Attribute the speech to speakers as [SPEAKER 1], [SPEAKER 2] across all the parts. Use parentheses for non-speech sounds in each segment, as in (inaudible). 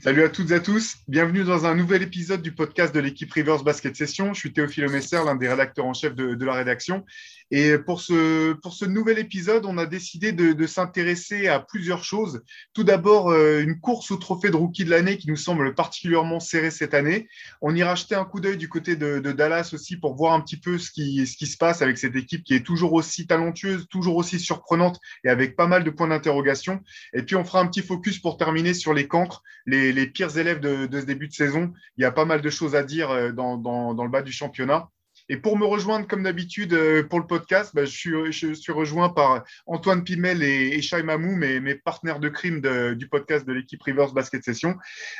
[SPEAKER 1] Salut à toutes et à tous, bienvenue dans un nouvel épisode du podcast de l'équipe Rivers Basket Session. Je suis Théophile Messer, l'un des rédacteurs en chef de, la rédaction. Et pour ce, pour ce nouvel épisode, on a décidé de, s'intéresser à plusieurs choses. Tout d'abord, euh, une course au trophée de rookie de l'année qui nous semble particulièrement serrée cette année. On ira jeter un coup d'œil du côté de, de, Dallas aussi pour voir un petit peu ce qui, ce qui se passe avec cette équipe qui est toujours aussi talentueuse, toujours aussi surprenante et avec pas mal de points d'interrogation. Et puis, on fera un petit focus pour terminer sur les cancres, les, les pires élèves de, ce début de saison. Il y a pas mal de choses à dire euh, dans le bas du championnat. Et pour me rejoindre, comme d'habitude, euh, pour le podcast, bah, je, suis, je, suis, rejoint par Antoine Pimel et, et Shai Mamou, mes, mes, partenaires de crime de, du podcast de l'équipe Rivers Basket Session.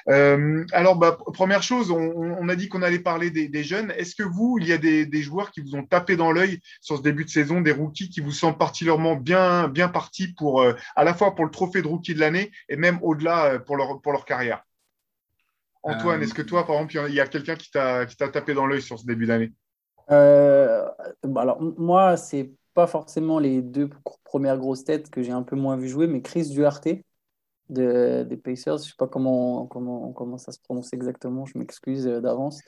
[SPEAKER 1] Euh, alors, bah, première chose, on, on, a dit qu'on allait parler des, des jeunes. Est-ce que vous, il y a des, des, joueurs qui vous ont tapé dans l'œil sur ce début de saison, des rookies qui vous semblent particulièrement bien, bien partis pour, euh, à la fois pour le trophée de rookie de l'année et même au-delà pour leur, pour leur carrière? Antoine, est-ce que toi, par exemple, il y a quelqu'un qui t'a tapé dans l'œil sur ce début d'année?
[SPEAKER 2] Euh, bah alors, moi, c'est pas forcément les deux premières grosses têtes que j'ai un peu moins vu jouer, mais Chris Duarte de, des Pacers, je sais pas comment, comment, comment ça se prononce exactement, je m'excuse euh, d'avance.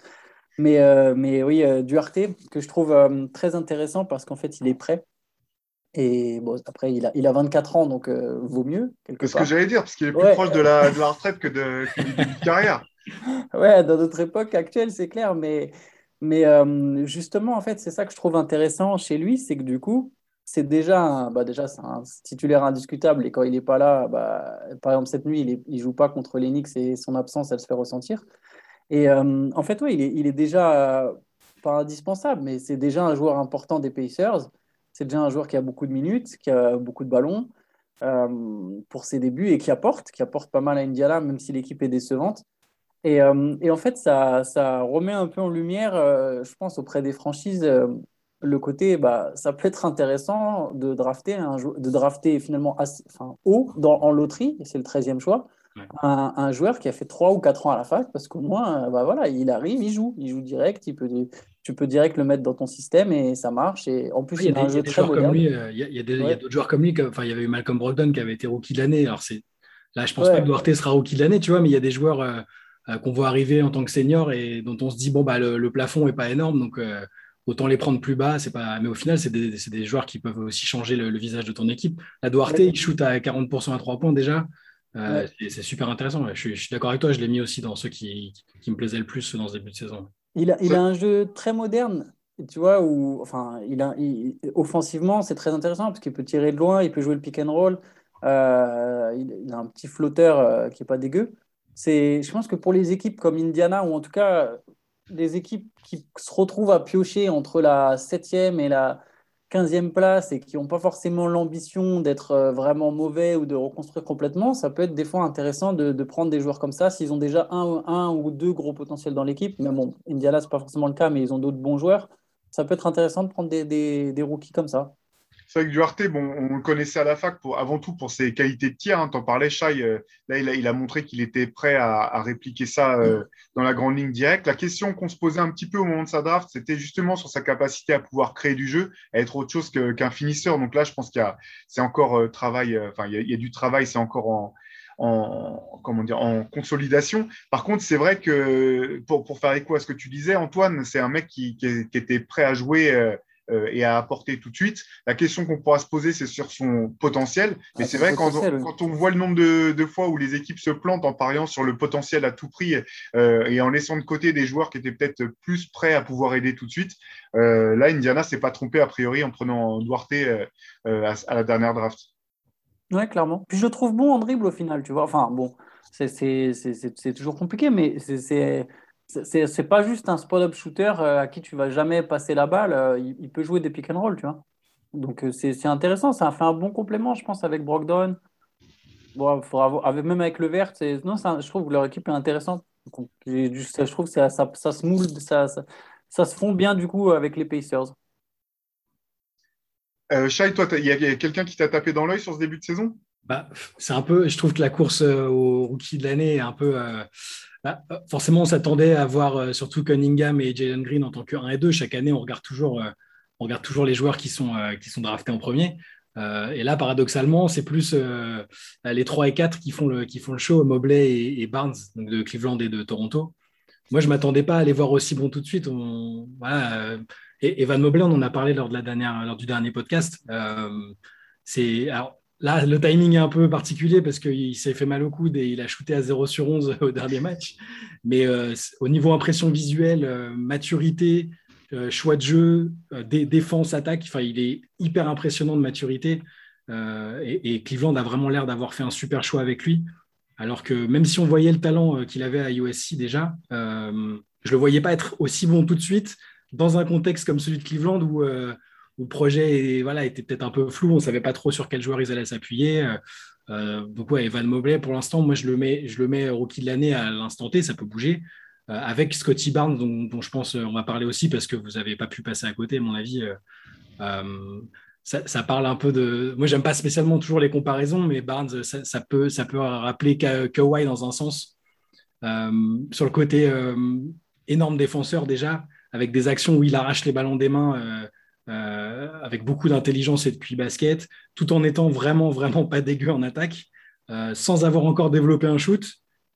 [SPEAKER 2] Mais, euh, mais oui, euh, Duarte, que je trouve très intéressant parce qu'en fait, il est prêt. Et bon, après, il a, il a 24 ans, donc vaut mieux.
[SPEAKER 1] C'est ce que j'allais dire, parce qu'il est plus ouais. proche de la, de la retraite que, de, que du début de carrière. (laughs)
[SPEAKER 2] Ouais, dans notre époque actuelle, c'est clair, mais, mais euh, justement, en fait, c'est ça que je trouve intéressant chez lui, c'est que du coup, c'est déjà, un, bah déjà c'est un titulaire indiscutable et quand il n'est pas là, bah, par exemple cette nuit, il ne joue pas contre Knicks et son absence, elle se fait ressentir. Et euh, en fait, ouais, il est, déjà euh, pas indispensable, mais c'est déjà un joueur important des Pacers. C'est déjà un joueur qui a beaucoup de minutes, qui a beaucoup de ballons pour ses débuts et qui apporte, qui apporte pas mal à Indiana, même si l'équipe est décevante. Et, euh, et, en fait, ça, ça, remet un peu en lumière, euh, je pense, auprès des franchises, euh, le côté, bah, ça peut être intéressant de drafter, un, de drafter finalement assez, enfin, haut dans, en loterie, c'est le 13e choix, ouais. un, un, joueur qui a fait 3 ou 4 ans à la fac, parce qu'au moins, bah, voilà, il arrive, il joue, il joue direct, il peut, tu peux direct le mettre dans ton système et ça marche. Et en plus,
[SPEAKER 3] il y a, des, y a très moderne. Lui, il y a, y a ouais. d'autres joueurs comme lui, enfin, il y avait eu Malcolm Brogdon qui avait été rookie de l'année. Alors, c'est là, je pense ouais. pas que Duarte sera rookie de l'année, tu vois, mais il y a des joueurs euh, qu'on voit arriver en tant que senior et dont on se dit bon bah le, le plafond est pas énorme donc euh, autant les prendre plus bas c'est pas mais au final c'est des, des, joueurs qui peuvent aussi changer le, le, visage de ton équipe. La Duarte ouais. il shoot à 40% à 3 points déjà. Euh, ouais. c'est super intéressant. Je suis, d'accord avec toi je l'ai mis aussi dans ceux qui, qui, me plaisaient le plus dans ce début de saison.
[SPEAKER 2] Il a, il a un jeu très moderne tu vois où enfin il a il, offensivement c'est très intéressant parce qu'il peut tirer de loin il peut jouer le pick and roll. Euh, il, a un petit flotteur euh, qui est pas dégueu c'est, je pense que pour les équipes comme Indiana, ou en tout cas les équipes qui se retrouvent à piocher entre la 7e et la 15e place et qui n'ont pas forcément l'ambition d'être euh, vraiment mauvais ou de reconstruire complètement, ça peut être des fois intéressant de, prendre des joueurs comme ça s'ils ont déjà un, ou deux gros potentiels dans l'équipe. Mais bon, Indiana, ce n'est pas forcément le cas, mais ils ont d'autres bons joueurs. Ça peut être intéressant de prendre des rookies comme ça.
[SPEAKER 1] C'est vrai que Duarte, bon, on le connaissait à la fac pour, avant tout pour ses qualités de tir. Hein, T'en parlais, Shai. Euh, là, il a, il a montré qu'il était prêt à, à répliquer ça euh, dans la grande ligne directe. La question qu'on se posait un petit peu au moment de sa draft, c'était justement sur sa capacité à pouvoir créer du jeu, à être autre chose qu'un qu finisseur. Donc là, je pense qu'il y a, c'est encore euh, travail. Enfin, il, il, y a, du travail, c'est encore en, en, comment dire, en consolidation. Par contre, c'est vrai que pour, pour faire écho à ce que tu disais, Antoine, c'est un mec qui, qui, qui était prêt à jouer et à apporter tout de suite. La question qu'on pourra se poser, c'est sur son potentiel. Mais ah, c'est vrai, quand, oui. quand on voit le nombre de, de, fois où les équipes se plantent en pariant sur le potentiel à tout prix euh, et en laissant de côté des joueurs qui étaient peut-être plus prêts à pouvoir aider tout de suite, euh, là, Indiana s'est pas trompé a priori en prenant Duarte euh, à, à, la dernière draft.
[SPEAKER 2] Ouais, clairement. Puis je le trouve bon en dribble au final, tu vois. Enfin, bon, c'est toujours compliqué, mais c'est c'est pas juste un spot-up shooter euh, à qui tu vas jamais passer la balle. Euh, il, peut jouer des pick and roll, tu vois. Donc euh, c'est intéressant. Ça a fait un bon complément, je pense, avec Brogdon. Bon, avec, même avec le vert, non, je trouve que leur équipe est intéressante. Je, trouve que ça, se moule, ça, se fond bien du coup avec les Pacers.
[SPEAKER 1] Euh, toi, il y a, a quelqu'un qui t'a tapé dans l'œil sur ce début de saison?
[SPEAKER 3] Bah, C'est un peu, je trouve que la course au rookie de l'année est un peu. Euh bah, forcément, on s'attendait à voir euh, surtout Cunningham et Jalen Green en tant que 1 et 2. Chaque année, on regarde toujours, euh, on regarde toujours les joueurs qui sont, euh, qui sont draftés en premier. et là, paradoxalement, c'est plus les 3 et 4 qui font le, qui font le show, Mobley et, Barnes, de Cleveland et de Toronto. Moi, je ne m'attendais pas à les voir aussi bons tout de suite. et Evan Mobley, on en a parlé lors, de la dernière, lors du dernier podcast. c'est, là, le timing est un peu particulier parce qu'il s'est fait mal au coude et il a shooté à 0 sur 11 (laughs) au dernier match. Mais au niveau impression visuelle, maturité, euh, choix de jeu, euh, défense, attaque. Il est hyper impressionnant de maturité. Euh, et, Cleveland a vraiment l'air d'avoir fait un super choix avec lui. Alors que même si on voyait le talent qu'il avait à USC déjà, je ne le voyais pas être aussi bon tout de suite dans un contexte comme celui de Cleveland où, le projet était peut-être un peu flou, on ne savait pas trop sur quel joueur ils allaient s'appuyer. donc ouais, Evan Mobley, pour l'instant, moi je le mets, je le rookie de l'année à l'instant T, ça peut bouger. Euh, avec Scotty Barnes, dont, je pense euh, on va parler aussi parce que vous n'avez pas pu passer à côté, à mon avis. Euh, ça, parle un peu de. Moi, j'aime pas spécialement toujours les comparaisons, mais Barnes, ça peut rappeler Kawhi dans un sens. sur le côté énorme défenseur déjà, avec des actions où il arrache les ballons des mains avec beaucoup d'intelligence et de QI basket, tout en étant vraiment, vraiment pas dégueu en attaque, sans avoir encore développé un shoot.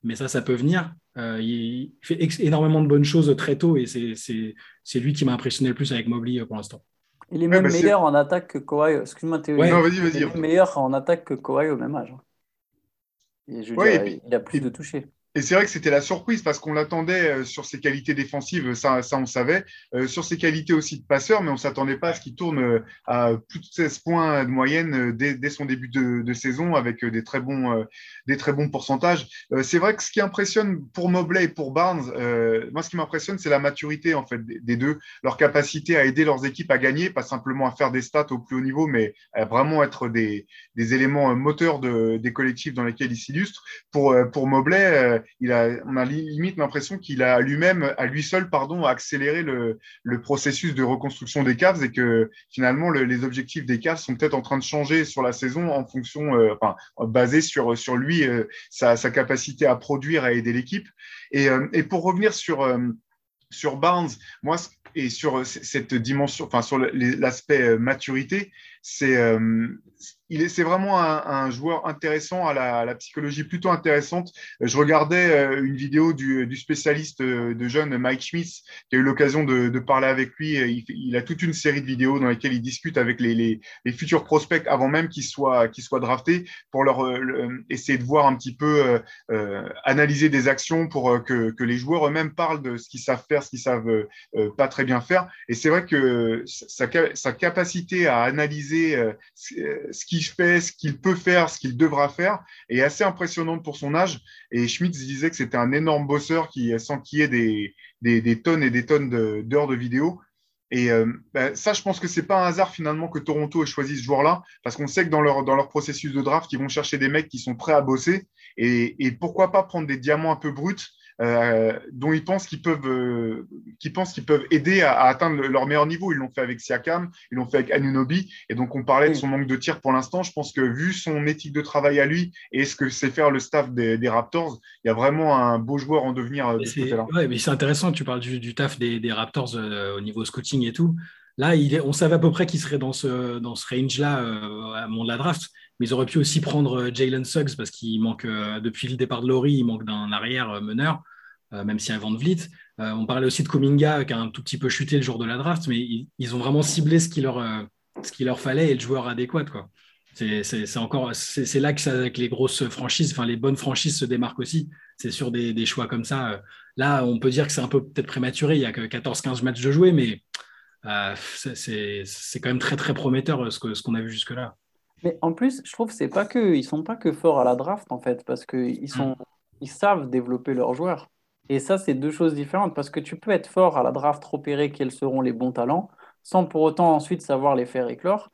[SPEAKER 3] Mais ça, ça peut venir. Euh, il fait énormément de bonnes choses très tôt et c'est lui qui m'a impressionné le plus avec Mobley euh, pour l'instant.
[SPEAKER 2] Il est même bah, meilleur en attaque que Kawhi. Excuse-moi, Théo.
[SPEAKER 1] Ouais, vas-y, vas-y.
[SPEAKER 2] Il est meilleur en attaque que Kawhi au même âge. Et je il a plus de toucher.
[SPEAKER 1] Et c'est vrai que c'était la surprise parce qu'on l'attendait euh, sur ses qualités défensives, ça, ça on savait, euh, sur ses qualités aussi de passeur, mais on s'attendait pas à ce qu'il tourne euh, à plus de 16 points de moyenne dès, dès son début de, de, saison avec des très bons, des très bons pourcentages. c'est vrai que ce qui impressionne pour Mobley et pour Barnes, moi ce qui m'impressionne, c'est la maturité en fait des deux, leur capacité à aider leurs équipes à gagner, pas simplement à faire des stats au plus haut niveau, mais à vraiment être des, des éléments moteurs de, des collectifs dans lesquels ils s'illustrent. Pour, pour Mobley, on a limite l'impression qu'il a lui-même, à lui seul, pardon, accéléré le, processus de reconstruction des Cavs et que finalement les objectifs des Cavs sont peut-être en train de changer sur la saison en fonction, euh, basé sur, sur lui, euh, sa, capacité à produire, à aider l'équipe. Et, euh, et, pour revenir sur, sur Barnes, moi, et sur cette dimension, enfin sur l'aspect maturité, c'est c'est vraiment un, joueur intéressant, à la, psychologie plutôt intéressante. Je regardais euh, une vidéo du, spécialiste euh, de jeunes Mike Schmitz, qui a eu l'occasion de, parler avec lui. Il, a toute une série de vidéos dans lesquelles il discute avec les, futurs prospects avant même qu'ils soient, qu'ils soient draftés pour leur euh, essayer de voir un petit peu, analyser des actions pour que, les joueurs eux-mêmes parlent de ce qu'ils savent faire, ce qu'ils savent pas très bien faire. Et c'est vrai que sa, sa, capacité à analyser ce qui fait, ce qu'il peut faire, ce qu'il devra faire, est assez impressionnante pour son âge. Et Schmitz disait que c'était un énorme bosseur qui s'enquillait des, des, des tonnes et des tonnes d'heures de, vidéos. Et euh, ben, ça, je pense que c'est pas un hasard finalement que Toronto ait choisi ce joueur-là, parce qu'on sait que dans leur, dans leur processus de draft, ils vont chercher des mecs qui sont prêts à bosser. Et pourquoi pas prendre des diamants un peu bruts euh, dont ils pensent qu'ils peuvent, euh, pensent qu'ils peuvent aider à, atteindre leur meilleur niveau. Ils l'ont fait avec Siakam, ils l'ont fait avec Anunobi. Et donc, on parlait de son manque de tir pour l'instant. Je pense que vu son éthique de travail à lui et ce que sait faire le staff des, Raptors, il y a vraiment un beau joueur en devenir euh, de ce côté-là.
[SPEAKER 3] Ouais, mais c'est intéressant. Tu parles du, taf des, Raptors au niveau scouting et tout. Là, on savait à peu près qu'il serait dans ce, dans ce range-là à mon de la draft mais ils auraient pu aussi prendre euh, Jalen Suggs parce qu'il manque, euh, depuis le départ de Laurie, il manque d'un arrière euh, meneur, même si a Van Vliet. on parlait aussi de Kuminga qui a un tout petit peu chuté le jour de la draft, mais ils, ont vraiment ciblé ce qu'il leur, ce leur fallait et le joueur adéquat. Quoi. C'est, encore, c'est, là que, les grosses franchises, enfin les bonnes franchises se démarquent aussi. C'est sur des, choix comme ça. Là, on peut dire que c'est un peu peut-être prématuré. Il y a que 14-15 matchs de jouer, mais c'est, quand même très très prometteur ce, que, ce qu'on a vu jusque-là.
[SPEAKER 2] Mais en plus, je trouve c'est pas que ils sont pas que forts à la draft en fait, parce qu'ils sont mm. ils savent développer leurs joueurs. Et ça, c'est deux choses différentes parce que tu peux être fort à la draft, repérer quels seront les bons talents, sans pour autant ensuite savoir les faire éclore.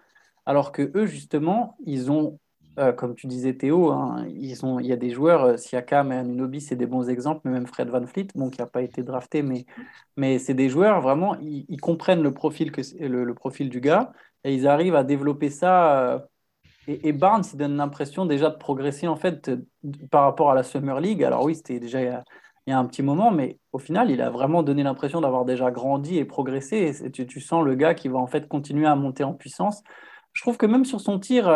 [SPEAKER 2] Alors que eux, justement, ils ont, euh, comme tu disais Théo, hein, ils ont, il y a des joueurs, euh, Siakam et Anunobi, c'est des bons exemples, mais même Fred Van Fleet, bon, qui n'a pas été drafté, mais, mais c'est des joueurs vraiment, ils, comprennent le profil, que, le, profil du gars et ils arrivent à développer ça. Euh, et, Barnes, il donne l'impression déjà de progresser en fait par rapport à la Summer League. Alors oui, c'était déjà il y, a, un petit moment, mais au final, il a vraiment donné l'impression d'avoir déjà grandi et progressé. Et tu, tu, sens le gars qui va en fait continuer à monter en puissance. je trouve que même sur son tir,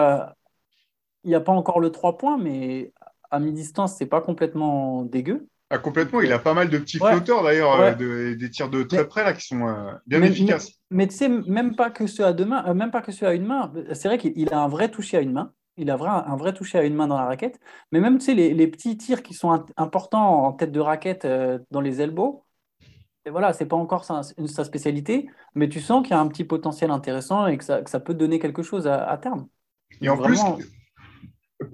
[SPEAKER 2] il n'y a pas encore le 3 points, mais à mi-distance, c'est pas complètement dégueu.
[SPEAKER 1] Ah, complètement, il a pas mal de petits flotteurs d'ailleurs, euh, des tirs de très près là qui sont euh, bien efficaces.
[SPEAKER 2] Mais, tu sais, même pas que ceux à deux mains, même pas que ceux à une main. C'est vrai qu'il a un vrai toucher à une main. Il a un vrai toucher à une main dans la raquette. Mais même, tu sais, les, petits tirs qui sont importants en tête de raquette dans les elbows, et voilà, c'est pas encore sa, sa, spécialité, mais tu sens qu'il y a un petit potentiel intéressant et que ça, que ça peut donner quelque chose à, terme.
[SPEAKER 1] Et en plus,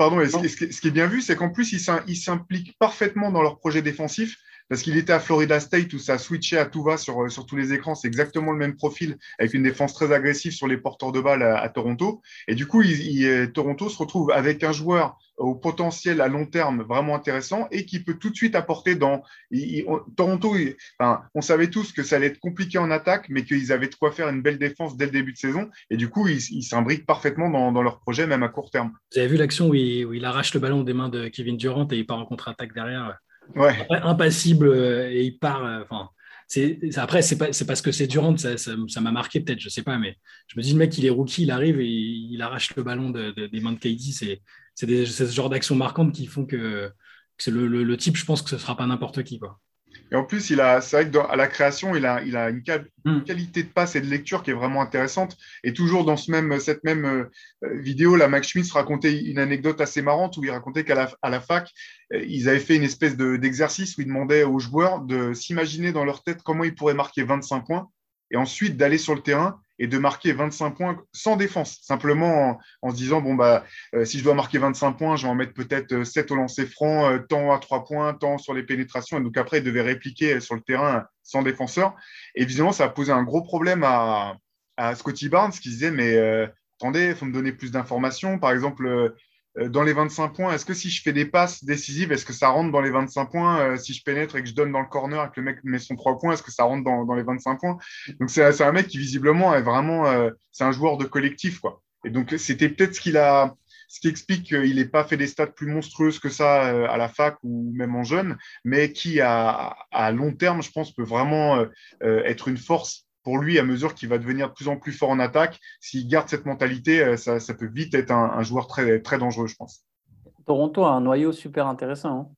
[SPEAKER 1] pardon, ce, ce, qui est bien vu, c'est qu'en plus, il s'implique parfaitement dans leur projet défensif parce qu'il était à Florida State où ça a switché à tout va sur, sur tous les écrans. C'est exactement le même profil avec une défense très agressive sur les porteurs de balles à, Toronto. Et du coup, il, Toronto se retrouve avec un joueur au potentiel à long terme vraiment intéressant et qui peut tout de suite apporter dans Toronto. Enfin, on savait tous que ça allait être compliqué en attaque, mais qu'ils avaient de quoi faire une belle défense dès le début de saison. Et du coup, ils s'imbriquent parfaitement dans, dans, leur projet, même à court terme.
[SPEAKER 3] Vous avez vu l'action où, où il, arrache le ballon des mains de Kevin Durant et il part en contre-attaque derrière? Ouais. impassible euh, et il part. Euh, enfin, après, c'est pas, parce que c'est Durant, ça, ça, m'a marqué peut-être, je sais pas, mais je me dis, le mec, il est rookie, il arrive et il, arrache le ballon des mains de KD. C'est, c'est, ce genre d'actions marquantes qui font que, le, le, type, je pense que ce sera pas n'importe qui. Quoi.
[SPEAKER 1] Et en plus, il a, c'est vrai qu'à la création, il a, il a une, hmm. qualité de passe et de lecture qui est vraiment intéressante. Et toujours dans ce même, cette même euh, vidéo, là, Max Schmitz racontait une anecdote assez marrante où il racontait qu'à la, à la fac, euh, ils avaient fait une espèce de, d'exercice où ils demandaient aux joueurs de s'imaginer dans leur tête comment ils pourraient marquer 25 points et ensuite d'aller sur le terrain et de marquer 25 points sans défense, simplement en, se disant bon bah euh, si je dois marquer 25 points, je vais en mettre peut-être 7 euh, au lancer franc, euh, tant à 3 points, tant sur les pénétrations, et donc après il devait répliquer sur le terrain sans défenseur. Et évidemment, ça a posé un gros problème à, Scotty Barnes qui disait mais attendez, il faut me donner plus d'informations. Par exemple, dans les 25 points, est-ce que si je fais des passes décisives, est-ce que ça rentre dans les 25 points euh, Si je pénètre et que je donne dans le corner et que le mec met son 3 points, est-ce que ça rentre dans, les 25 points? Donc c'est un mec qui visiblement est vraiment, euh, c'est un joueur de collectif quoi. Et donc c'était peut-être ce qu'il a, ce qui explique qu'il n'ait pas fait des stats plus monstrueuses que ça à la fac ou même en jeune, mais qui à long terme, je pense, peut vraiment être une force pour lui, à mesure qu'il va devenir de plus en plus fort en attaque, s'il garde cette mentalité, euh, ça, peut vite être un, joueur très, très dangereux, je pense.
[SPEAKER 2] Toronto a un noyau super intéressant. Hein.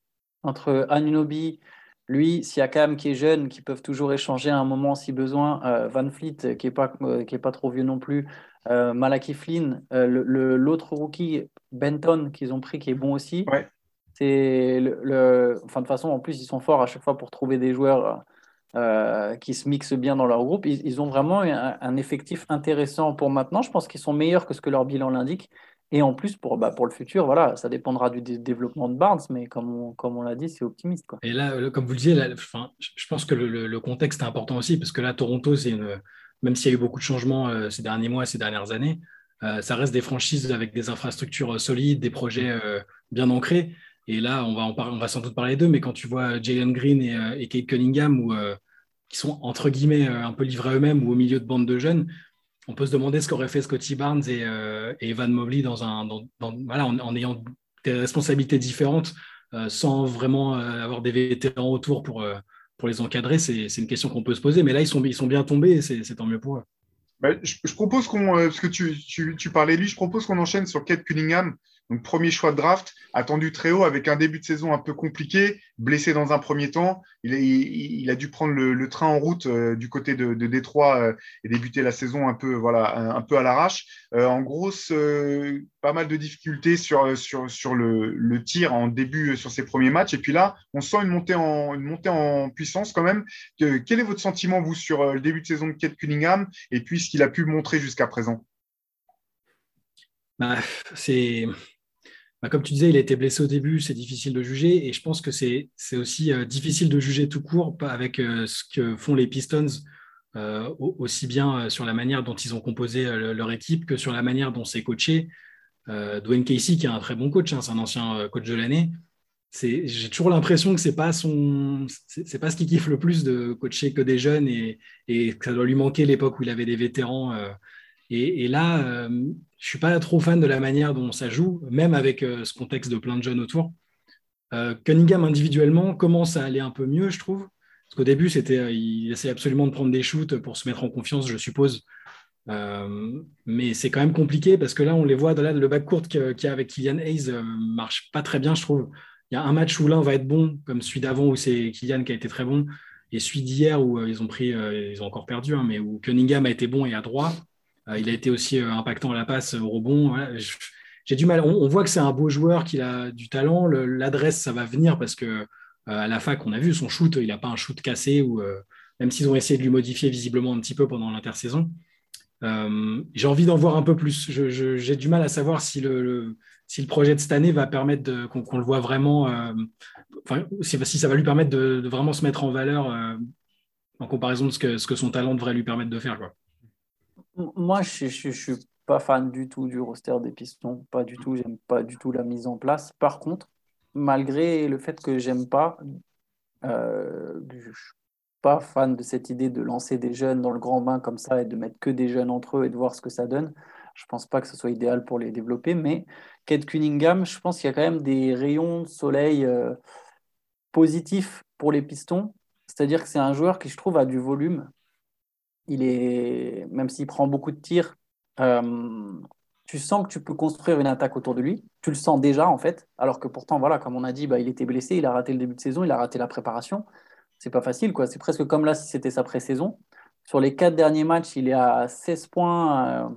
[SPEAKER 2] Entre Anunobi, lui, Siakam qui est jeune, qui peuvent toujours échanger à un moment si besoin, euh, Van Fleet qui n'est pas, euh, qui est pas trop vieux non plus, Malaki Flynn, l'autre rookie, Benton, qu'ils ont pris, qui est bon aussi. C'est le, Enfin, de toute façon, en plus, ils sont forts à chaque fois pour trouver des joueurs euh, qui se mixent bien dans leur groupe. Ils, ont vraiment un, effectif intéressant pour maintenant. Je pense qu'ils sont meilleurs que ce que leur bilan l'indique. Et en plus, pour, bah, le futur, voilà, ça dépendra du développement de Barnes, mais comme on, l'a dit, c'est optimiste.
[SPEAKER 3] Et là, comme vous le disiez, je pense que le, contexte est important aussi, parce que là, Toronto, c'est une, même s'il y a eu beaucoup de changements euh, ces derniers mois, ces dernières années, euh, ça reste des franchises avec des infrastructures solides, des projets bien ancrés. Et là, on va, en sans doute parler d'eux, mais quand tu vois Jalen Green et, euh, et Kate Cunningham, ou, euh, qui sont entre guillemets euh, un peu livrés eux-mêmes ou au milieu de bandes de jeunes, on peut se demander ce qu'aurait fait Scotty Barnes et, Evan Mobley dans un, voilà, en, ayant des responsabilités différentes, sans vraiment avoir des vétérans autour pour, pour les encadrer. C'est une question qu'on peut se poser. Mais là, ils sont, bien tombés et c'est tant mieux pour eux.
[SPEAKER 1] Bah, je, propose qu'on, parce que tu, parlais lui, je propose qu'on enchaîne sur Kate Cunningham. Donc, premier choix de draft, attendu très haut avec un début de saison un peu compliqué, blessé dans un premier temps. Il, a dû prendre le, train en route euh, du côté de, Détroit euh, et débuter la saison un peu, voilà, un, peu à l'arrache. Euh, en gros, pas mal de difficultés sur, sur, sur le, tir en début sur ses premiers matchs. Et puis là, on sent une montée en, une montée en puissance quand même. quel est votre sentiment, vous, sur le début de saison de Kate Cunningham et puis ce qu'il a pu montrer jusqu'à présent?
[SPEAKER 3] Bah, c'est bah, comme tu disais, il a été blessé au début, c'est difficile de juger. Et je pense que c'est aussi euh, difficile de juger tout court avec euh, ce que font les Pistons, euh, aussi bien sur la manière dont ils ont composé leur équipe que sur la manière dont c'est coaché. Dwayne Casey, qui est un très bon coach, hein, c'est un ancien coach de l'année. J'ai toujours l'impression que son, c'est pas ce qui kiffe le plus de coacher que des jeunes et, et que ça doit lui manquer l'époque où il avait des vétérans et, là, euh, je ne suis pas trop fan de la manière dont ça joue, même avec euh, ce contexte de plein de jeunes autour. Euh, Cunningham individuellement commence à aller un peu mieux, je trouve. Parce qu'au début, c'était, il essayait absolument de prendre des shoots pour se mettre en confiance, je suppose, mais c'est quand même compliqué parce que là, on les voit, là, le back court qu'il y a avec Kylian Hayes marche pas très bien, je trouve. Il y a un match où l'un va être bon, comme celui d'avant où c'est Kylian qui a été très bon, et celui d'hier où ils ont pris, ils ont encore perdu, hein, mais où Cunningham a été bon et à droit. Il a été aussi impactant à la passe, au rebond. J'ai du mal. On, voit que c'est un beau joueur, qu'il a du talent. L'adresse, ça va venir parce que à la fac, on a vu son shoot, il n'a pas un shoot cassé même s'ils ont essayé de lui modifier visiblement un petit peu pendant l'intersaison. Euh, j'ai envie d'en voir un peu plus. J'ai du mal à savoir si le, si le projet de cette année va permettre qu'on le voit vraiment, euh, si, ça va lui permettre de, vraiment se mettre en valeur euh, en comparaison de ce que, son talent devrait lui permettre de faire.
[SPEAKER 2] Moi, je ne suis pas fan du tout du roster des Pistons, pas du tout. J'aime pas du tout la mise en place. Par contre, malgré le fait que j'aime pas, pas fan de cette idée de lancer des jeunes dans le grand bain comme ça et de mettre que des jeunes entre eux et de voir ce que ça donne. Je pense pas que ce soit idéal pour les développer, mais Kate Cunningham, je pense qu'il y a quand même des rayons de soleil euh, positifs pour les pistons. C'est-à-dire que c'est un joueur qui, je trouve, a du volume. Il est, même s'il prend beaucoup de tirs, euh, tu sens que tu peux construire une attaque autour de lui. Tu le sens déjà, en fait. Alors que pourtant, voilà, comme on a dit, bah, il était blessé, il a raté le début de saison, il a raté la préparation c'est pas facile. quoi. C'est presque comme là si c'était sa pré-saison. Sur les quatre derniers matchs, il est à 16 points. Euh,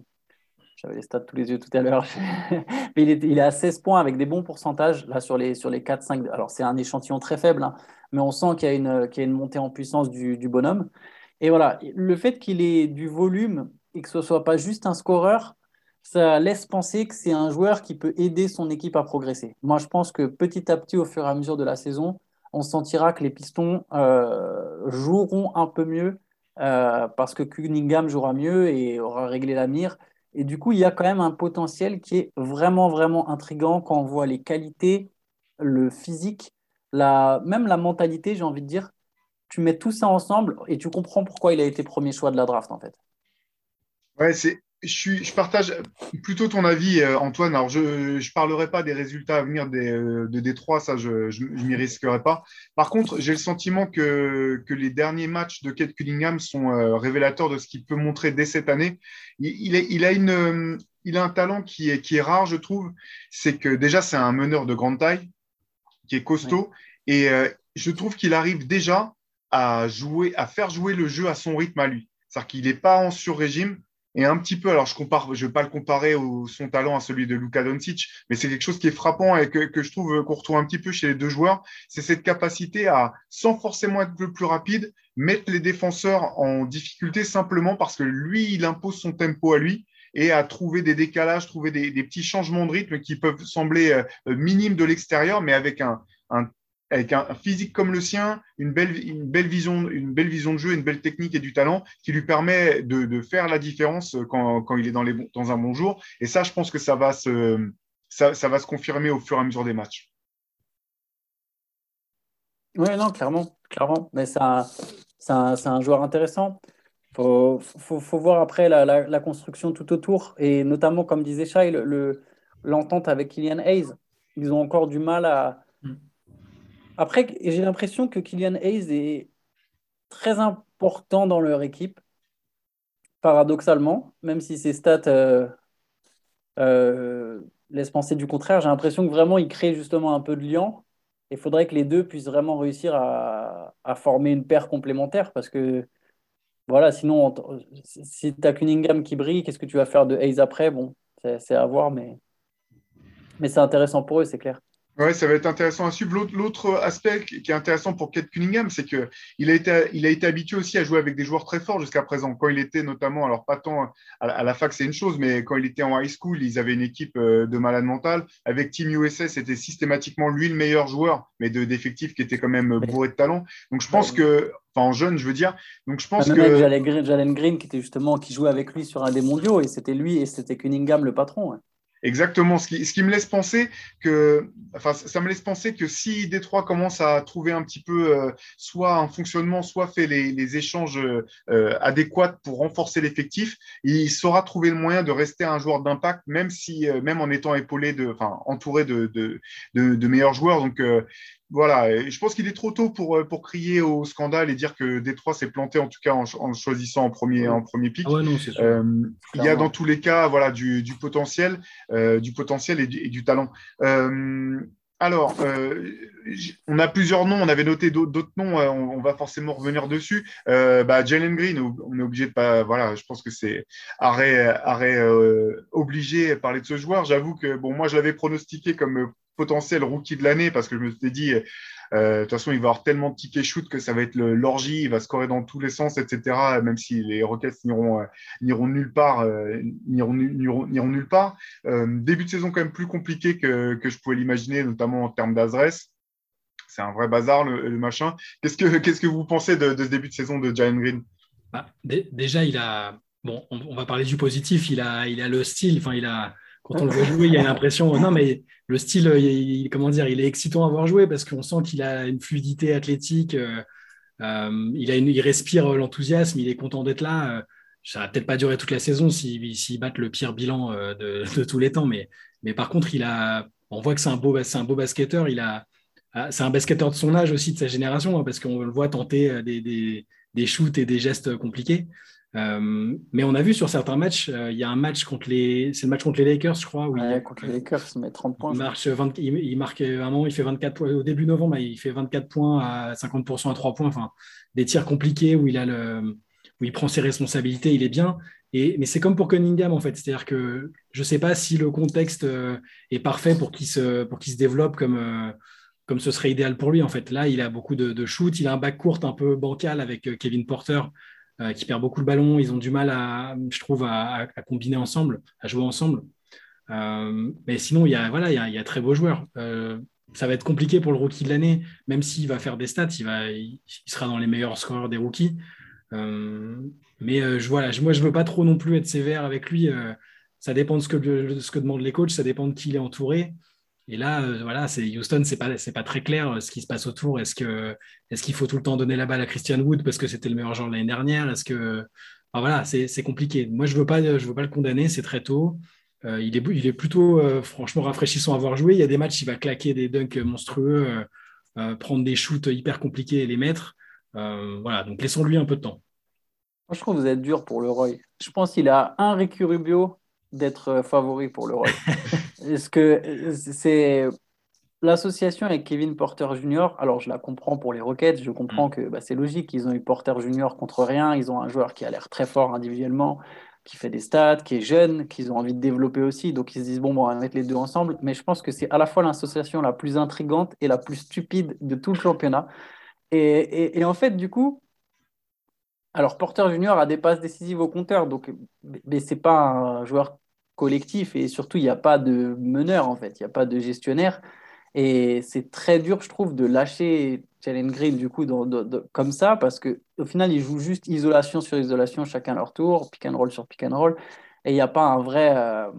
[SPEAKER 2] j'avais les stats tous les yeux tout à l'heure. (laughs) Mais il est, il est, à 16 points avec des bons pourcentages là sur les, sur les 4-5. Alors, c'est un échantillon très faible, hein, mais on sent qu'il y, qu'il y a une montée en puissance du, du bonhomme. Et voilà, le fait qu'il ait du volume et que ce soit pas juste un scoreur, ça laisse penser que c'est un joueur qui peut aider son équipe à progresser. Moi, je pense que petit à petit, au fur et à mesure de la saison, on sentira que les Pistons euh, joueront un peu mieux euh, parce que Cunningham jouera mieux et aura réglé la mire. Et du coup, il y a quand même un potentiel qui est vraiment, vraiment intrigant quand on voit les qualités, le physique, même la mentalité, j'ai envie de dire. Tu mets tout ça ensemble et tu comprends pourquoi il a été premier choix de la draft, en fait.
[SPEAKER 1] Ouais, c'est je, partage plutôt ton avis, euh, Antoine. Alors, je ne parlerai pas des résultats à venir euh, de Détroit, ça, je ne m'y risquerai pas. Par contre, j'ai le sentiment que, les derniers matchs de Kate Cunningham sont euh, révélateurs de ce qu'il peut montrer dès cette année. Il, a, une, il a un talent qui est, qui est rare, je trouve. C'est que déjà, c'est un meneur de grande taille, qui est costaud. Et je trouve qu'il arrive déjà à, jouer, à faire jouer le jeu à son rythme à lui. C'est-à-dire qu'il n'est pas en sur-régime et un petit peu, alors je compare, je vais pas le comparer au, son talent à celui de Luka Doncic, mais c'est quelque chose qui est frappant et que, je trouve qu'on retrouve un petit peu chez les deux joueurs, c'est cette capacité à, sans forcément être le plus rapide, mettre les défenseurs en difficulté simplement parce que lui, il impose son tempo à lui et à trouver des décalages, trouver des, des petits changements de rythme qui peuvent sembler euh, minimes de l'extérieur, mais avec un, un avec un physique comme le sien, une belle, une belle, vision, une belle vision de jeu, une belle technique et du talent qui lui permet de, faire la différence quand, quand il est dans, les, dans, un bon jour. Et ça, je pense que ça va, se, ça, va se confirmer au fur et à mesure des matchs.
[SPEAKER 2] Oui, non, clairement, clairement. Mais c'est un, un, joueur intéressant. Il faut, faut, voir après la, construction tout autour. Et notamment, comme disait Shai, l'entente avec Kylian Hayes. Ils ont encore du mal à, après, j'ai l'impression que Kylian Hayes est très important dans leur équipe, paradoxalement, même si ses stats euh, euh, laissent penser du contraire. J'ai l'impression que vraiment il crée justement un peu de lien. Il faudrait que les deux puissent vraiment réussir à, former une paire complémentaire parce que voilà, sinon, si tu as Cunningham qui brille, qu'est-ce que tu vas faire de Hayes après? Bon, c'est à voir, mais, mais c'est intéressant pour eux, c'est clair.
[SPEAKER 1] Oui, ça va être intéressant à suivre. L'autre aspect qui est intéressant pour Kate Cunningham, c'est qu'il a, été, il a été habitué aussi à jouer avec des joueurs très forts jusqu'à présent. Quand il était notamment, alors pas tant à, la fac, c'est une chose, mais quand il était en high school, ils avaient une équipe euh, de malades mentales. Avec Team USA, c'était systématiquement lui le meilleur joueur, mais d'effectifs qui était quand même bourré de talent. Donc je pense que, enfin en jeune, je veux dire. Donc je pense
[SPEAKER 2] ah,
[SPEAKER 1] que.
[SPEAKER 2] Jalen Green, qui était justement, qui jouait avec lui sur un des mondiaux, et c'était lui et c'était Cunningham le patron.
[SPEAKER 1] Exactement, ce qui, me laisse penser que, enfin, ça me laisse penser que si Détroit commence à trouver un petit peu euh, soit un fonctionnement, soit fait les, échanges euh, adéquats pour renforcer l'effectif, il saura trouver le moyen de rester un joueur d'impact, même si, euh, même en étant épaulé de, enfin, entouré de, de, de, de meilleurs joueurs. Donc, voilà, et je pense qu'il est trop tôt pour, pour crier au scandale et dire que Détroit s'est planté, en tout cas en, en choisissant en premier, en premier pic.
[SPEAKER 3] Ah
[SPEAKER 1] il y a dans tous les cas voilà, du, du potentiel, du potentiel et du, et du talent. Alors, euh, on a plusieurs noms, on avait noté d'autres noms, euh, on, va forcément revenir dessus. Euh, bah, Jalen Green, on est obligé de pas. Voilà, je pense que c'est arrêt, arrêt obligé à parler de ce joueur. J'avoue que, bon, moi, je l'avais pronostiqué comme potentiel rookie de l'année parce que je me suis dit, euh, de toute façon, il va avoir tellement de tickets shoot que ça va être l'orgie, il va scorer dans tous les sens, etc. Même si les Rockets n'iront euh, nulle part, euh, n'iront nulle part. début de saison quand même plus compliqué que, que je pouvais l'imaginer, notamment en termes d'Azres. C'est un vrai bazar le, machin. Qu'est-ce que que vous pensez de, ce début de saison de Giant Green?
[SPEAKER 3] Bah, Déjà, il a bon, on, va parler du positif. Il a il a le style. Enfin, il a quand on le voit jouer, il y a (laughs) l'impression. Non, mais le style, il, comment dire, il est excitant à voir jouer parce qu'on sent qu'il a une fluidité athlétique. Euh, euh, il, a il respire l'enthousiasme. Il est content d'être là. Euh, ça va peut-être pas durer toute la saison s'ils battent le pire bilan de, tous les temps, mais, mais par contre, il a, on voit que c'est un beau, c'est un beau basketteur. Il a, ah, c'est un basketteur de son âge aussi, de sa génération, hein, parce qu'on le voit tenter des, des, des shoots et des gestes compliqués. Euh, mais on a vu sur certains matchs, euh, il y a un match contre les, c'est le match contre les Lakers, je crois.
[SPEAKER 2] Où il, contre les Lakers, il met 30 points.
[SPEAKER 3] Il, marche il, marque un moment, il fait 24 points. Au début novembre, il fait 24 points à 50% à 3 points. Enfin, des tirs compliqués où il a le, où il prend ses responsabilités, il est bien. Et, mais c'est comme pour Cunningham en fait, c'est-à-dire que je ne sais pas si le contexte euh, est parfait pour qu'il se, pour qu'il se développe comme comme ce serait idéal pour lui. En fait, là, il a beaucoup de, de shoots, il a un bac court un peu bancal avec Kevin Porter, euh, qui perd beaucoup le ballon. Ils ont du mal, à, je trouve, à, combiner ensemble, à jouer ensemble. Euh, mais sinon, il y a, voilà, il y a, très beaux joueurs. Euh, ça va être compliqué pour le rookie de l'année, même s'il va faire des stats, il, va, il, sera dans les meilleurs scoreurs des rookies. mais voilà, moi, je ne veux pas trop non plus être sévère avec lui. ça dépend de ce que, de ce que demandent les coachs, ça dépend de qui il est entouré. Et là, euh, voilà, c'est Houston, c'est pas c'est pas très clair euh, ce qui se passe autour. Est-ce que est-ce qu'il faut tout le temps donner la balle à Christian Wood parce que c'était le meilleur joueur de l'année dernière? Est-ce que voilà, c'est compliqué. Moi, je veux pas je veux pas le condamner. C'est très tôt. Euh, il est il est plutôt franchement rafraîchissant à voir jouer. Il y a des matchs, il va claquer des dunks monstrueux, prendre des shoots hyper compliqués et les mettre. voilà, donc laissons-lui un peu de temps.
[SPEAKER 2] Je trouve que vous êtes dur pour le Roy. Je pense qu'il a un Ricky Rubio d'être favori pour le Roy. (laughs) Est-ce que c'est l'association avec Kevin Porter Jr. Alors, je la comprends pour les Rockets. Je comprends mm. que bah, c'est logique. Ils ont eu Porter Jr. contre rien. Ils ont un joueur qui a l'air très fort individuellement, qui fait des stats, qui est jeune, qu'ils ont envie de développer aussi. Donc, ils se disent bon, bon, on va mettre les deux ensemble. Mais je pense que c'est à la fois l'association la plus intrigante et la plus stupide de tout le championnat. Et, et en fait, du coup, alors Porter Junior a des passes décisives au compteur, donc mais c'est pas un joueur collectif et surtout, il n'y a pas de meneur en fait, il n'y a pas de gestionnaire. Et c'est très dur, je trouve, de lâcher Jalen Green du coup comme ça parce qu'au final, ils jouent juste isolation sur isolation, chacun leur tour, pick and roll sur pick and roll. Et il n'y a pas un vrai, euh,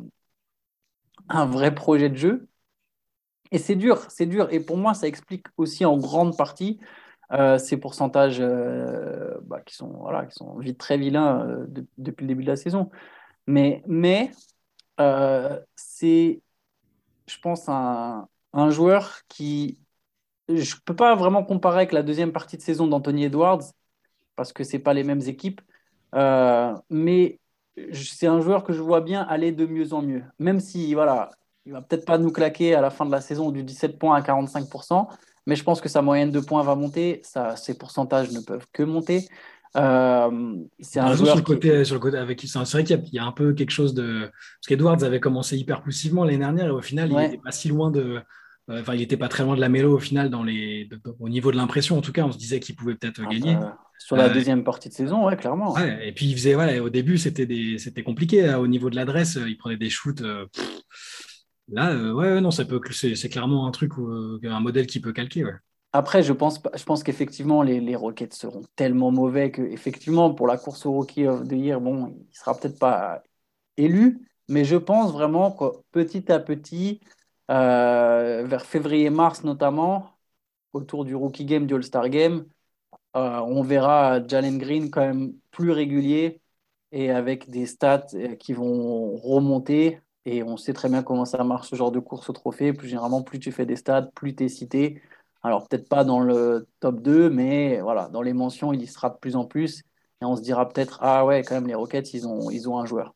[SPEAKER 2] un vrai projet de jeu. Et c'est dur, c'est dur. Et pour moi, ça explique aussi en grande partie euh, ces pourcentages euh, bah, qui, sont, voilà, qui sont vite très vilains depuis le début de la saison. Mais, mais euh, c'est, je pense, un, joueur qui. Je ne peux pas vraiment comparer avec la deuxième partie de saison d'Anthony Edwards, parce que ce pas les mêmes équipes. Euh, mais c'est un joueur que je vois bien aller de mieux en mieux. Même si, voilà, il va peut-être pas nous claquer à la fin de la saison du 17 points à 45%, mais je pense que sa moyenne de points va monter, ça, ses pourcentages ne peuvent que monter.
[SPEAKER 3] Euh, c'est un joueur sur le côté, sur le côté avec c'est vrai qu'il y, a un peu quelque chose de parce qu'Edwards avait commencé hyper poussivement l'année dernière et au final il n'était pas si loin de euh, enfin il n'était pas très loin de la mélo au final dans les au niveau de l'impression en tout cas on se disait qu'il pouvait peut-être ah gagner. bah,
[SPEAKER 2] sur la euh, deuxième partie de saison ouais clairement.
[SPEAKER 3] et puis il faisait voilà au début c'était des c'était compliqué hein, au niveau de l'adresse il prenait des shoots là ouais non ça peut c'est clairement un truc un modèle qui peut calquer ouais.
[SPEAKER 2] Après, je pense, je pense qu'effectivement, les, les Rockets seront tellement mauvais que, effectivement, pour la course au Rookie of the Year, bon, il ne sera peut-être pas élu, mais je pense vraiment que petit à petit, euh, vers février-mars notamment, autour du Rookie Game, du All-Star Game, euh, on verra Jalen Green quand même plus régulier et avec des stats euh, qui vont remonter. Et on sait très bien comment ça marche ce genre de course au trophée. Plus généralement, plus tu fais des stats, plus tu es cité. Alors peut-être pas dans le top 2, mais voilà, dans les mentions, il y sera de plus en plus. Et on se dira peut-être, ah ouais, quand même, les Rockets, ils ont, ils ont un joueur.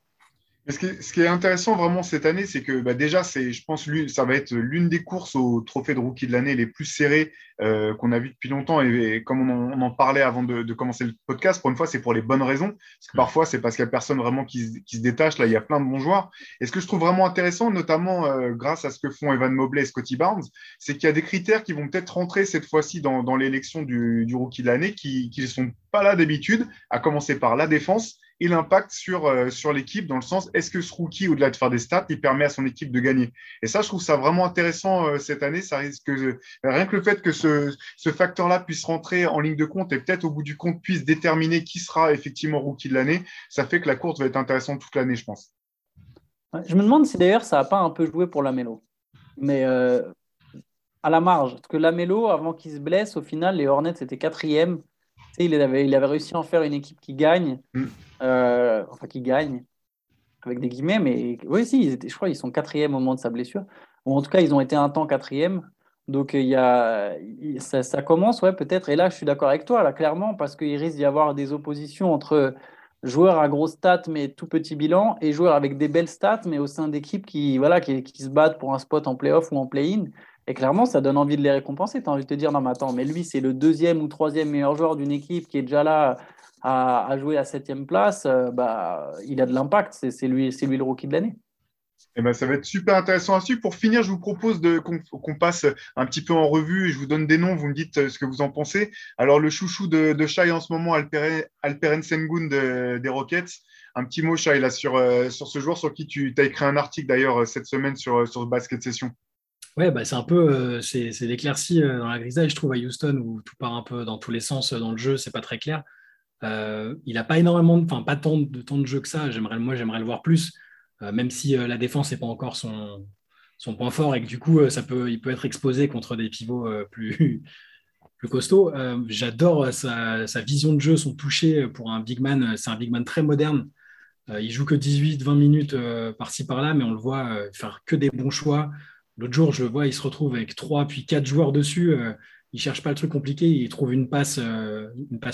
[SPEAKER 1] Ce qui, est, intéressant vraiment cette année, c'est que bah, déjà, c'est, je pense, ça va être l'une des courses au trophée de rookie de l'année les plus serrées euh, qu'on a vu depuis longtemps. Et, comme on en, parlait avant de, commencer le podcast, pour une fois, c'est pour les bonnes raisons. Parce que parfois, c'est parce qu'il n'y a personne vraiment qui, se détache. Là, il y a plein de bons joueurs. Et ce que je trouve vraiment intéressant, notamment euh, grâce à ce que font Evan Mobley et Scotty Barnes, c'est qu'il y a des critères qui vont peut-être rentrer cette fois-ci dans, l'élection du, du, rookie de l'année qui ne sont pas là d'habitude, à commencer par la défense et l'impact sur, euh, sur l'équipe dans le sens est-ce que ce rookie, au-delà de faire des stats, il permet à son équipe de gagner? Et ça, je trouve ça vraiment intéressant euh, cette année. Ça risque rien que le fait que ce, facteur-là puisse rentrer en ligne de compte et peut-être au bout du compte puisse déterminer qui sera effectivement rookie de l'année, ça fait que la course va être intéressante toute l'année, je pense.
[SPEAKER 2] Je me demande si d'ailleurs ça n'a pas un peu joué pour la Mélo. Mais euh, à la marge, parce que la Mélo, avant qu'il se blesse, au final, les Hornets étaient quatrième. Il avait, il avait réussi à en faire une équipe qui gagne. Mm. Euh, enfin qui gagne, avec des guillemets, mais oui, si, je crois qu'ils sont quatrième au moment de sa blessure. Ou en tout cas, ils ont été un temps quatrième. Donc il y a, ça, commence, ouais, peut-être. Et là, je suis d'accord avec toi, là, clairement, parce qu'il risque d'y avoir des oppositions entre joueurs à gros stats mais tout petit bilan et joueurs avec des belles stats mais au sein d'équipes qui, voilà, qui, qui, se battent pour un spot en playoff ou en play-in. Et clairement, ça donne envie de les récompenser. Tu as envie de te dire, non, mais attends, mais lui, c'est le deuxième ou troisième meilleur joueur d'une équipe qui est déjà là à, jouer à septième place, euh, bah, il a de l'impact. C'est lui, lui le rookie de l'année.
[SPEAKER 1] Eh ben, ça va être super intéressant à suivre. Pour finir, je vous propose qu'on passe un petit peu en revue et je vous donne des noms, vous me dites euh, ce que vous en pensez. Alors, le chouchou de, de Shai en ce moment, Alperen, Sengun des Rockets. Un petit mot, Shai, là, sur, euh, sur ce joueur sur qui tu as écrit un article d'ailleurs cette semaine sur, sur Basket Session.
[SPEAKER 3] Ouais, bah, c'est un peu c'est l'éclaircie dans la grisaille, je trouve, à Houston, où tout part un peu dans tous les sens dans le jeu, c'est pas très clair. Euh, il n'a pas énormément, enfin pas tant de temps de jeu que ça. J'aimerais, moi, j'aimerais le voir plus, euh, même si euh, la défense n'est pas encore son, son, point fort et que du coup, ça peut, il peut être exposé contre des pivots plus, (laughs) plus costauds. j'adore sa, sa, vision de jeu, son toucher pour un big man. C'est un big man très moderne. il joue que 18-20 minutes par-ci par-là, mais on le voit faire que des bons choix. L'autre jour, je le vois, il se retrouve avec trois puis quatre joueurs dessus il cherche pas le truc compliqué, il trouve une passe, euh,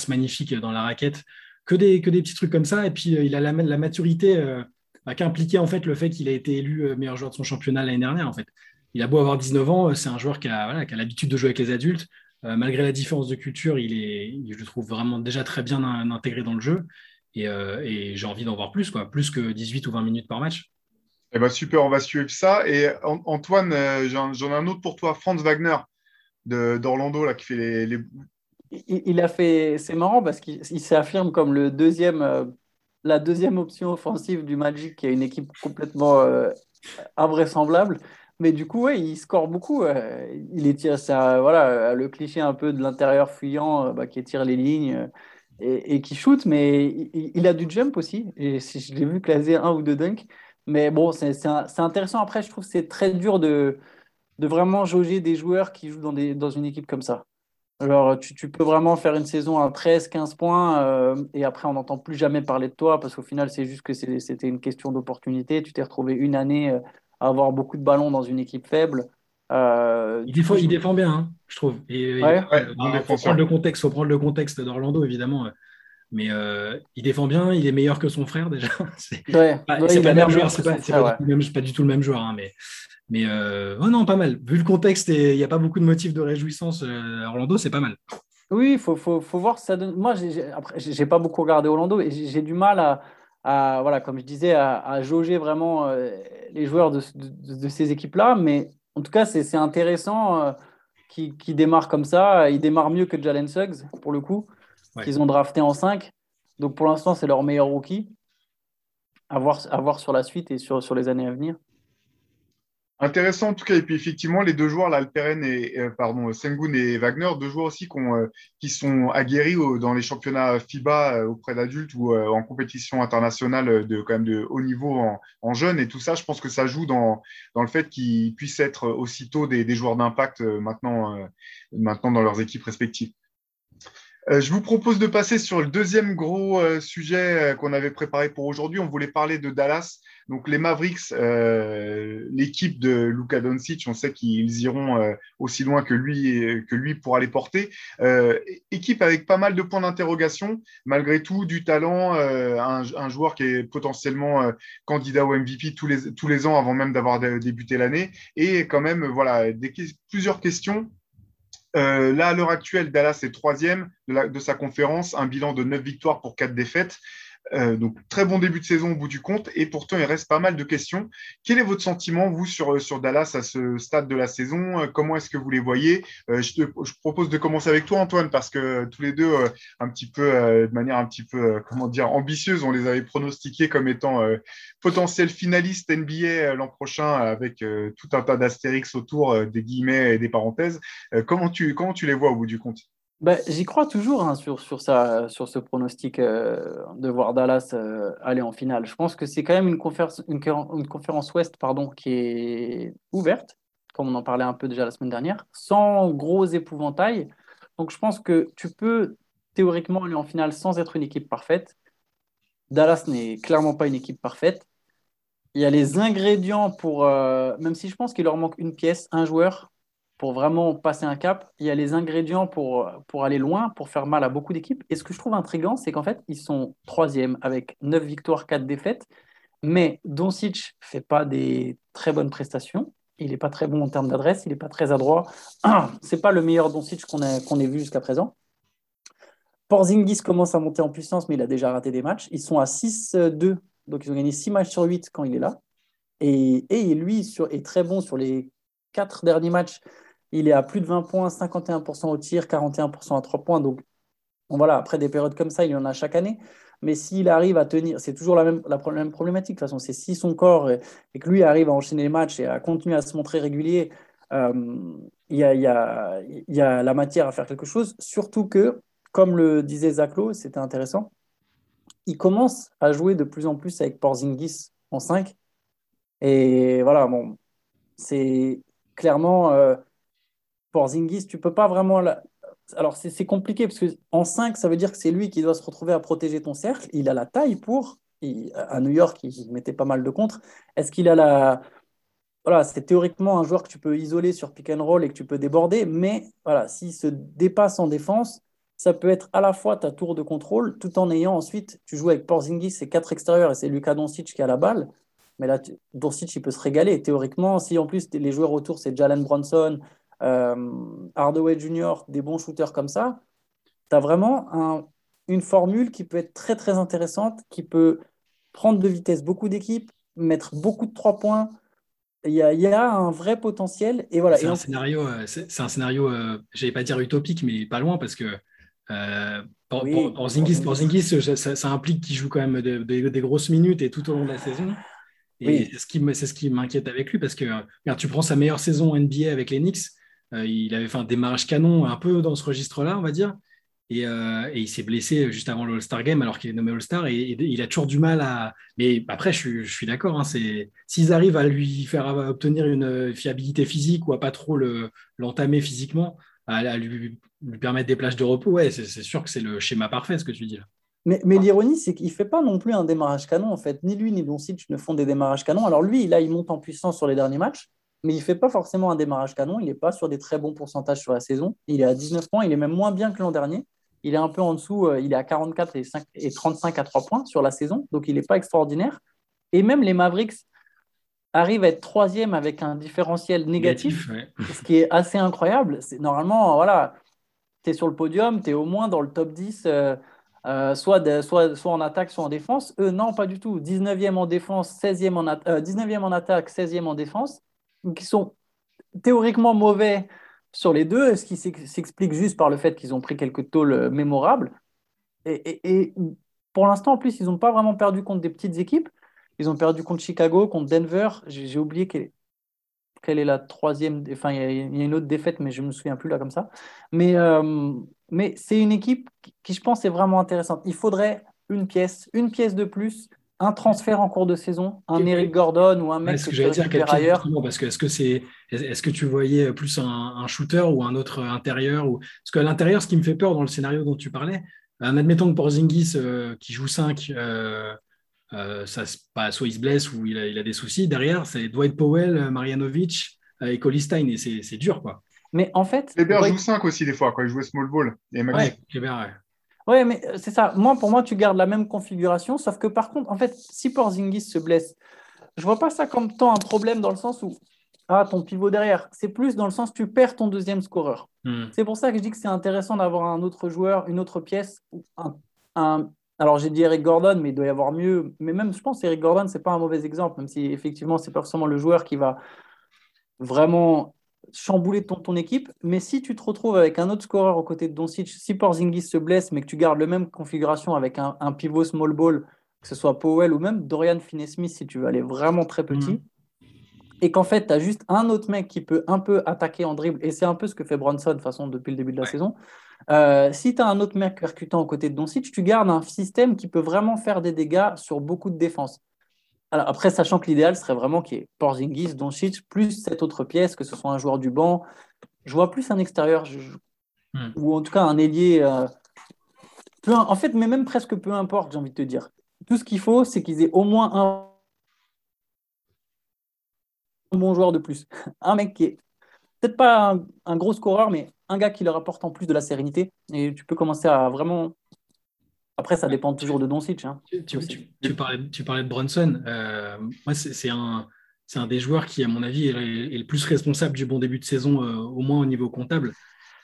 [SPEAKER 3] magnifique dans la raquette, que des, petits trucs comme ça. Et puis euh, il a la, maturité euh, bah, qui a impliqué en fait le fait qu'il a été élu meilleur joueur de son championnat l'année dernière. En fait, il a beau avoir 19 ans, c'est un joueur qui a, l'habitude de jouer avec les adultes. malgré la différence de culture, il est, je le trouve vraiment déjà très bien intégré dans le jeu. Et, j'ai envie d'en voir plus, quoi, plus que 18 ou 20 minutes par match.
[SPEAKER 1] Eh ben super, on va suivre ça. Et Antoine, j'en ai un autre pour toi, Franz Wagner d'Orlando qui fait les,
[SPEAKER 2] Il, a fait, c'est marrant parce qu'il s'affirme comme le deuxième, euh, la deuxième option offensive du Magic, qui est une équipe complètement euh, invraisemblable. Mais du coup, ouais, il score beaucoup. Euh, il étire ça, voilà, le cliché un peu de l'intérieur fuyant bah, qui étire les lignes et, qui shoot. Mais il, a du jump aussi. Et je l'ai vu classer un ou deux dunks. Mais bon, c'est intéressant. Après, je trouve que c'est très dur de, de vraiment jauger des joueurs qui jouent dans, des, dans une équipe comme ça. Alors, tu, tu peux vraiment faire une saison à 13, 15 points euh, et après, on n'entend plus jamais parler de toi parce qu'au final, c'est juste que c'était une question d'opportunité. Tu t'es retrouvé une année euh, à avoir beaucoup de ballons dans une équipe faible.
[SPEAKER 3] Euh, il, défend, il défend bien, hein, je trouve. Il faut, prendre le contexte, faut prendre le contexte d'Orlando, évidemment. Mais il défend bien, il est meilleur que son frère déjà. (laughs) c'est pas, pas, le même joueur, c'est pas, pas, pas, du tout le même joueur. Hein, mais mais euh, oh non, pas mal. Vu le contexte et il n'y a pas beaucoup de motifs de réjouissance euh, à Orlando, c'est pas mal.
[SPEAKER 2] Oui, il faut, faut, faut, voir ça donne. Moi, je n'ai pas beaucoup regardé Orlando et j'ai du mal à, à, voilà, comme je disais, à, à jauger vraiment euh, les joueurs de, de, ces équipes-là. Mais en tout cas, c'est intéressant euh, qu'ils qui démarrent comme ça. Ils démarrent mieux que Jalen Suggs, pour le coup, qu'ils ont drafté en 5. Donc pour l'instant, c'est leur meilleur rookie. À voir, à voir sur la suite et sur, sur les années à venir.
[SPEAKER 1] Intéressant en tout cas. Et puis effectivement, les deux joueurs, l'Alperen et euh, pardon, Sengun et Wagner, deux joueurs aussi euh, qui sont aguerris dans les championnats FIBA euh, auprès d'adultes ou en compétition internationale de quand même de haut niveau en, en jeunes. Et tout ça, je pense que ça joue dans, dans le fait qu'ils puissent être aussitôt des, des joueurs d'impact maintenant, maintenant dans leurs équipes respectives. Je vous propose de passer sur le deuxième gros sujet qu'on avait préparé pour aujourd'hui. On voulait parler de Dallas Donc les Mavericks, euh, l'équipe de Luka Doncic, on sait qu'ils iront euh, aussi loin que lui, que lui pour aller porter. Euh, équipe avec pas mal de points d'interrogation, malgré tout, du talent, un, joueur qui est potentiellement candidat au MVP tous les, tous les ans avant même d'avoir débuté l'année. Et quand même, voilà, plusieurs questions là, à l'heure actuelle, Dallas est troisième de, de, sa conférence, un bilan de 9 victoires pour 4 défaites. Euh, donc, très bon début de saison au bout du compte. Et pourtant, il reste pas mal de questions. Quel est votre sentiment, vous, sur, sur Dallas à ce stade de la saison? Euh, Comment est-ce que vous les voyez? Euh, je, propose de commencer avec toi, Antoine, parce que tous les deux, un petit peu, de manière un petit peu, comment dire, ambitieuse, on les avait pronostiqués comme étant potentiels finalistes NBA l'an prochain avec tout un tas d'astérix autour des guillemets et des parenthèses. comment, tu, comment tu les vois au bout du compte?
[SPEAKER 2] Bah, J'y crois toujours hein, sur, sur, ça, sur ce pronostic euh, de voir Dallas euh, aller en finale. Je pense que c'est quand même une conférence, une, conférence Ouest pardon, qui est ouverte, comme on en parlait un peu déjà la semaine dernière, sans gros épouvantail. Donc je pense que tu peux théoriquement aller en finale sans être une équipe parfaite. Dallas n'est clairement pas une équipe parfaite. Il y a les ingrédients pour, euh, même si je pense qu'il leur manque une pièce, un joueur, pour vraiment passer un cap, il y a les ingrédients pour, pour aller loin, pour faire mal à beaucoup d'équipes. Et ce que je trouve intriguant, c'est qu'en fait, ils sont troisième avec 9 victoires, 4 défaites. Mais Doncic fait pas des très bonnes prestations. Il n'est pas très bon en termes d'adresse, il n'est pas très adroit. (clears throat) c'est pas le meilleur Doncic qu'on qu'on ait vu jusqu'à présent. Porzingis commence à monter en puissance, mais il a déjà raté des matchs. Ils sont à 6-2, donc ils ont gagné 6 matchs sur 8 quand il est là. Et, et lui sur, est très bon sur les 4 derniers matchs. Il est à plus de 20 points, 51% au tir, 41% à 3 points. Donc, voilà, après des périodes comme ça, il y en a chaque année. Mais s'il arrive à tenir, c'est toujours la même, problématique. De toute façon, c'est si son corps et, que lui arrive à enchaîner les matchs et à continuer à se montrer régulier, euh, il y, a, la matière à faire quelque chose. Surtout que, comme le disait Zaclo, c'était intéressant, il commence à jouer de plus en plus avec Porzingis en 5. Et voilà, bon, c'est clairement. Euh, Porzingis, tu peux pas vraiment. Alors, c'est compliqué parce qu'en 5, ça veut dire que c'est lui qui doit se retrouver à protéger ton cercle. Il a la taille pour. à New York, il mettait pas mal de contre. Est-ce qu'il a la. Voilà, c'est théoriquement un joueur que tu peux isoler sur pick and roll et que tu peux déborder, mais voilà, s'il se dépasse en défense, ça peut être à la fois ta tour de contrôle, tout en ayant ensuite, tu joues avec Porzingis, c'est quatre extérieurs et c'est Lucas Doncic qui a la balle. Mais là, Doncic, il peut se régaler. Théoriquement, si en plus les joueurs autour, c'est Jalen Bronson, Hardaway Junior, des bons shooters comme ça, tu as vraiment une formule qui peut être très très intéressante, qui peut prendre de vitesse beaucoup d'équipes, mettre beaucoup de trois points. Il y, a, un vrai potentiel. Et voilà.
[SPEAKER 3] C'est un, scénario, euh, c'est un scénario, euh, je pas dire utopique, mais pas loin parce que euh, pour, Zingis, ça, implique qu'il joue quand même des grosses minutes et tout au long de la saison. Et c'est ce qui m'inquiète avec lui parce que tu prends sa meilleure saison NBA avec les Knicks, euh, il avait fait un démarrage canon un peu dans ce registre-là, on va dire. Euh, et, il s'est blessé juste avant le All-Star Game alors qu'il est nommé All-Star et, il a toujours du mal à. Mais après, je, suis d'accord. Hein, s'ils arrivent à lui faire obtenir une fiabilité physique ou à pas trop l'entamer physiquement, à, lui, permettre des plages de repos, ouais, c'est sûr que c'est le schéma parfait ce que tu dis
[SPEAKER 2] mais l'ironie, c'est qu'il ne fait pas non plus un démarrage canon. En fait, ni lui ni Doncic ne font des démarrages canons. Alors lui, là, il monte en puissance sur les derniers matchs mais il ne fait pas forcément un démarrage canon. Il n'est pas sur des très bons pourcentages sur la saison. Il est à 19 points. Il est même moins bien que l'an dernier. Il est un peu en dessous. Euh, il est à 44 et, 5, et 35 à 3 points sur la saison. Donc, il n'est pas extraordinaire. Et même les Mavericks arrivent à être troisième avec un différentiel négatif, ce qui est assez incroyable. C'est, normalement, voilà, tu es sur le podium, tu es au moins dans le top 10. Euh, euh, soit, soit, soit, en attaque, soit en défense. Eux, non, pas du tout. 19e en défense, 16e en, 19e en attaque, 16e en défense qui sont théoriquement mauvais sur les deux, ce qui s'explique juste par le fait qu'ils ont pris quelques tôles euh, mémorables. Et, pour l'instant, en plus, ils n'ont pas vraiment perdu contre des petites équipes. Ils ont perdu contre Chicago, contre Denver. J'ai oublié quelle, est la troisième. Enfin, il y, a, une autre défaite, mais je ne me souviens plus là comme ça. Mais, euh, c'est une équipe qui, qui, je pense, est vraiment intéressante. Il faudrait une pièce, une pièce de plus un transfert en cours de saison, un Eric Gordon ou un mec
[SPEAKER 3] que, que j'allais dire ailleurs Parce que est-ce que c'est est-ce que tu voyais plus un, shooter ou un autre intérieur ou parce qu'à l'intérieur, ce qui me fait peur dans le scénario dont tu parlais, en admettant que Porzingis euh, qui joue 5 euh, ça, pas, soit il se blesse ou il a, il a des soucis. Derrière, c'est Dwight Powell, Marianovic et Colistein, et c'est dur, quoi.
[SPEAKER 2] Mais en fait.
[SPEAKER 1] Kleber joue 5 aussi, des fois, quand il jouait small ball. Et
[SPEAKER 2] ouais. ouais. Mais c'est ça. Moi, pour moi, tu gardes la même configuration, sauf que par contre, en fait, si Porzingis se blesse, je vois pas ça comme tant un problème dans le sens où ah, ton pivot derrière. C'est plus dans le sens tu perds ton deuxième scoreur. Hmm. C'est pour ça que je dis que c'est intéressant d'avoir un autre joueur, une autre pièce. Un, Alors, j'ai dit Eric Gordon, mais il doit y avoir mieux. Mais même, je pense Eric Gordon, c'est pas un mauvais exemple, même si effectivement, c'est pas forcément le joueur qui va vraiment chambouler ton, ton équipe. Mais si tu te retrouves avec un autre scoreur aux côtés de Doncic, si Porzingis se blesse, mais que tu gardes la même configuration avec un, pivot small ball, que ce soit Powell ou même Dorian Finney-Smith, si tu veux aller vraiment très petit. Hmm et qu'en fait, tu as juste un autre mec qui peut un peu attaquer en dribble, et c'est un peu ce que fait Bronson, de façon, depuis le début de la saison. Euh, si tu as un autre mec percutant aux côtés de Doncic, tu gardes un système qui peut vraiment faire des dégâts sur beaucoup de défenses. Alors après, sachant que l'idéal serait vraiment qu'il y ait Porzingis, Doncic, plus cette autre pièce, que ce soit un joueur du banc. Je vois plus un extérieur, hmm. ou en tout cas un ailier. Euh, en fait, mais même presque peu importe, j'ai envie de te dire. Tout ce qu'il faut, c'est qu'ils aient au moins un bon joueur de plus. Un mec qui est peut-être pas un, gros scoreur, mais un gars qui leur apporte en plus de la sérénité. Et tu peux commencer à vraiment. Après, ça dépend toujours de Doncic. Hein.
[SPEAKER 3] Tu, parlais, tu parlais de Bronson. Euh, moi, c'est un, un des joueurs qui, à mon avis, est, le plus responsable du bon début de saison, euh, au moins au niveau comptable.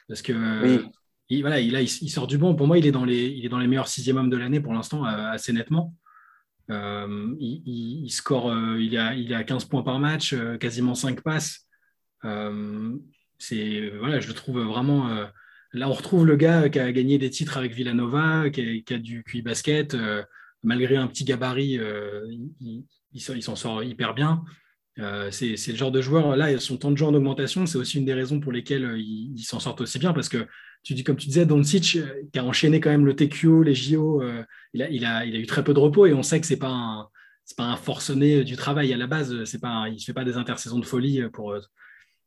[SPEAKER 3] Parce que. Il, voilà, il, il, sort du bon. Pour moi, il est dans les, il est dans les meilleurs sixième hommes de l'année pour l'instant, euh, assez nettement. Euh, il, score, euh, il, a, il a 15 points par match, euh, quasiment 5 passes. c'est voilà, je le trouve vraiment. Là, on retrouve le gars qui a gagné des titres avec Villanova, qui a, du QI basket. malgré un petit gabarit, il, il s'en sort hyper bien. c'est le genre de joueur, là, son temps de jeu en augmentation, c'est aussi une des raisons pour lesquelles il, s'en sort aussi bien, parce que tu dis, comme tu disais, Doncic, euh, qui a enchaîné quand même le TQO, les JO, euh, il, a, eu très peu de repos et on sait que ce n'est pas, un, pas un forcené du travail à la base. C'est pas il ne fait pas des intersaisons de folie. pour.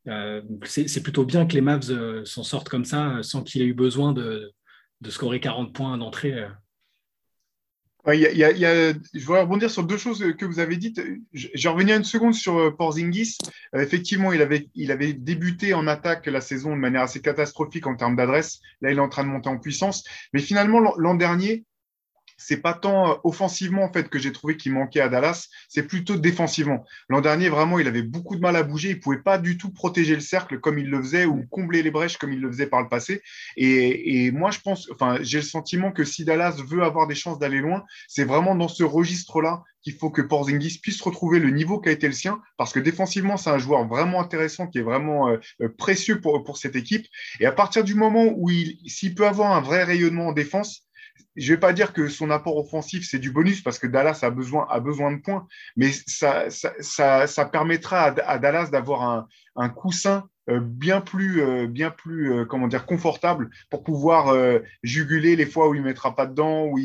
[SPEAKER 3] Euh, c'est plutôt bien que les Mavs s'en sortent comme ça sans qu'il ait eu besoin de, scorer 40 points d'entrée
[SPEAKER 1] je voudrais rebondir sur deux choses que vous avez dites. J'ai revenu une seconde sur euh, Porzingis. Euh, effectivement, il avait, il avait débuté en attaque la saison de manière assez catastrophique en termes d'adresse. Là, il est en train de monter en puissance. Mais finalement, l'an dernier, c'est pas tant euh, offensivement en fait que j'ai trouvé qu'il manquait à Dallas, c'est plutôt défensivement. L'an dernier, vraiment, il avait beaucoup de mal à bouger, il pouvait pas du tout protéger le cercle comme il le faisait ou combler les brèches comme il le faisait par le passé. Et, moi, je pense, enfin, j'ai le sentiment que si Dallas veut avoir des chances d'aller loin, c'est vraiment dans ce registre-là qu'il faut que Porzingis puisse retrouver le niveau qui a été le sien, parce que défensivement, c'est un joueur vraiment intéressant, qui est vraiment euh, euh, précieux pour, pour cette équipe. Et à partir du moment où il, s'il peut avoir un vrai rayonnement en défense, je vais pas dire que son apport offensif, c'est du bonus parce que Dallas a besoin, a besoin de points, mais ça, ça, ça, permettra à, Dallas d'avoir un, un, coussin euh, bien plus, euh, bien plus euh, comment dire, confortable pour pouvoir juguler les fois où il mettra pas dedans ou,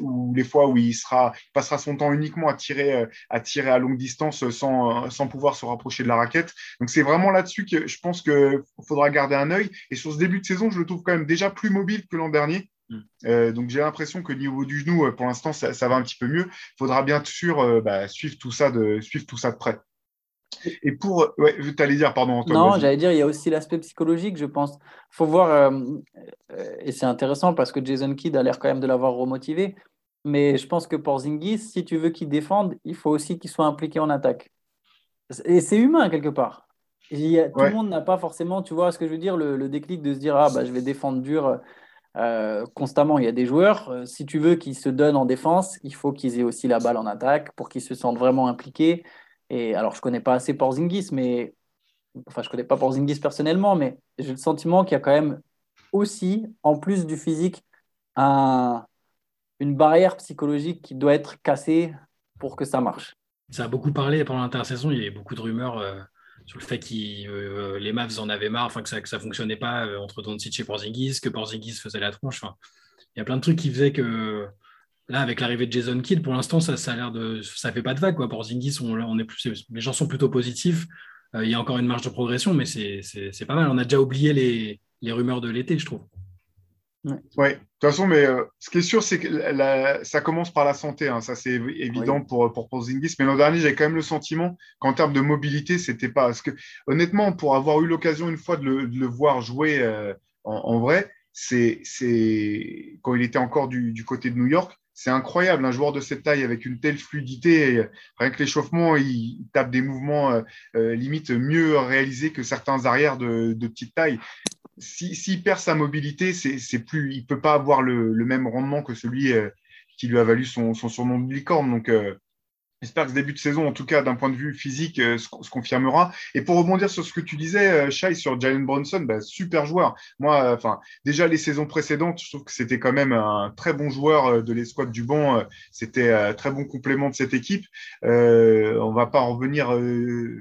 [SPEAKER 1] ou les fois où il, sera, passera son temps uniquement à tirer, à tirer à longue distance sans, sans pouvoir se rapprocher de la raquette. Donc c'est vraiment là-dessus que je pense qu'il faudra garder un œil. Et sur ce début de saison, je le trouve quand même déjà plus mobile que l'an dernier. Mm. Euh, donc j'ai l'impression que niveau du genou, euh, pour l'instant, ça, va un petit peu mieux. Il faudra bien sûr euh, bah, suivre, tout ça de, suivre tout ça de près. Et pour. Ouais, tu allais dire, pardon,
[SPEAKER 2] Antoine. Non, j'allais dire, il y a aussi l'aspect psychologique, je pense. Il faut voir, et c'est intéressant parce que Jason Kidd a l'air quand même de l'avoir remotivé. Mais je pense que pour Zingis, si tu veux qu'il défende, il faut aussi qu'il soit impliqué en attaque. Et c'est humain quelque part. tout le monde n'a pas forcément, tu vois ce que je veux dire, le, le déclic de se dire, ah, bah, je vais défendre dur euh, constamment. Il y a des joueurs, euh, si tu veux qu'ils se donnent en défense, il faut qu'ils aient aussi la balle en attaque pour qu'ils se sentent vraiment impliqués. Et alors, je connais pas assez Porzingis, mais enfin, je connais pas Porzingis personnellement, mais j'ai le sentiment qu'il y a quand même aussi, en plus du physique, un, une barrière psychologique qui doit être cassée pour que ça marche.
[SPEAKER 3] Ça a beaucoup parlé pendant l'intersaison. Il y avait beaucoup de rumeurs. Euh, sur le fait que euh, les Mavs en avaient marre, enfin que ça ne fonctionnait pas euh, entre Doncic et Porzingis, que Porzingis faisait la tronche. il y a plein de trucs qui faisaient que là, avec l'arrivée de Jason Kidd, pour l'instant, ça, ça a l'air de, ça fait pas de vague. Quoi. Porzingis, on, est plus, les gens sont plutôt positifs. Euh, il y a encore une marge de progression, mais c'est pas mal. On a déjà oublié les, les rumeurs de l'été, je trouve.
[SPEAKER 1] Ouais. De toute façon, mais euh, ce qui est sûr, c'est que ça commence par la santé. Hein. Ça, c'est évident pour, pour Porzingis. Mais l'an dernier, j'ai quand même le sentiment qu'en termes de mobilité, c'était pas. Parce que, honnêtement, pour avoir eu l'occasion une fois de le, voir jouer euh, en, vrai, c'est quand il était encore du, du, côté de New York, c'est incroyable. Un joueur de cette taille avec une telle fluidité, rien que l'échauffement, il, tape des mouvements euh, limite mieux réalisés que certains arrières de, de petite taille s'il perd sa mobilité, c'est plus, il peut pas avoir le, même rendement que celui euh, qui lui a valu son, surnom de licorne. Donc, euh, J'espère que ce début de saison, en tout cas d'un point de vue physique, euh, se, confirmera. Et pour rebondir sur ce que tu disais, euh, Shai, sur Jalen Bronson, bah, super joueur. Moi, euh, enfin, déjà les saisons précédentes, je trouve que c'était quand même un très bon joueur de l'escouade du banc. C'était un très bon complément de cette équipe. Euh, on va pas en revenir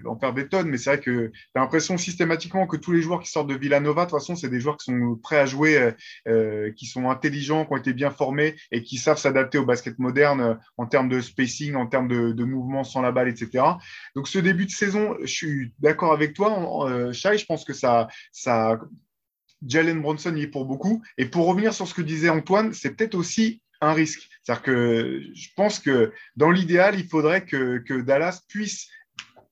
[SPEAKER 1] en perdre des tonnes, mais c'est vrai que j'ai l'impression systématiquement que tous les joueurs qui sortent de Villanova, de toute façon, c'est des joueurs qui sont prêts à jouer, qui sont intelligents, qui ont été bien formés et qui savent s'adapter au basket moderne en termes de spacing, en termes de de, mouvement sans la balle, etc. Donc ce début de saison, je suis d'accord avec toi, euh, Shai, je pense que ça, ça, Jalen Bronson y est pour beaucoup. Et pour revenir sur ce que disait Antoine, c'est peut-être aussi un risque. C'est-à-dire que je pense que dans l'idéal, il faudrait que, que Dallas puisse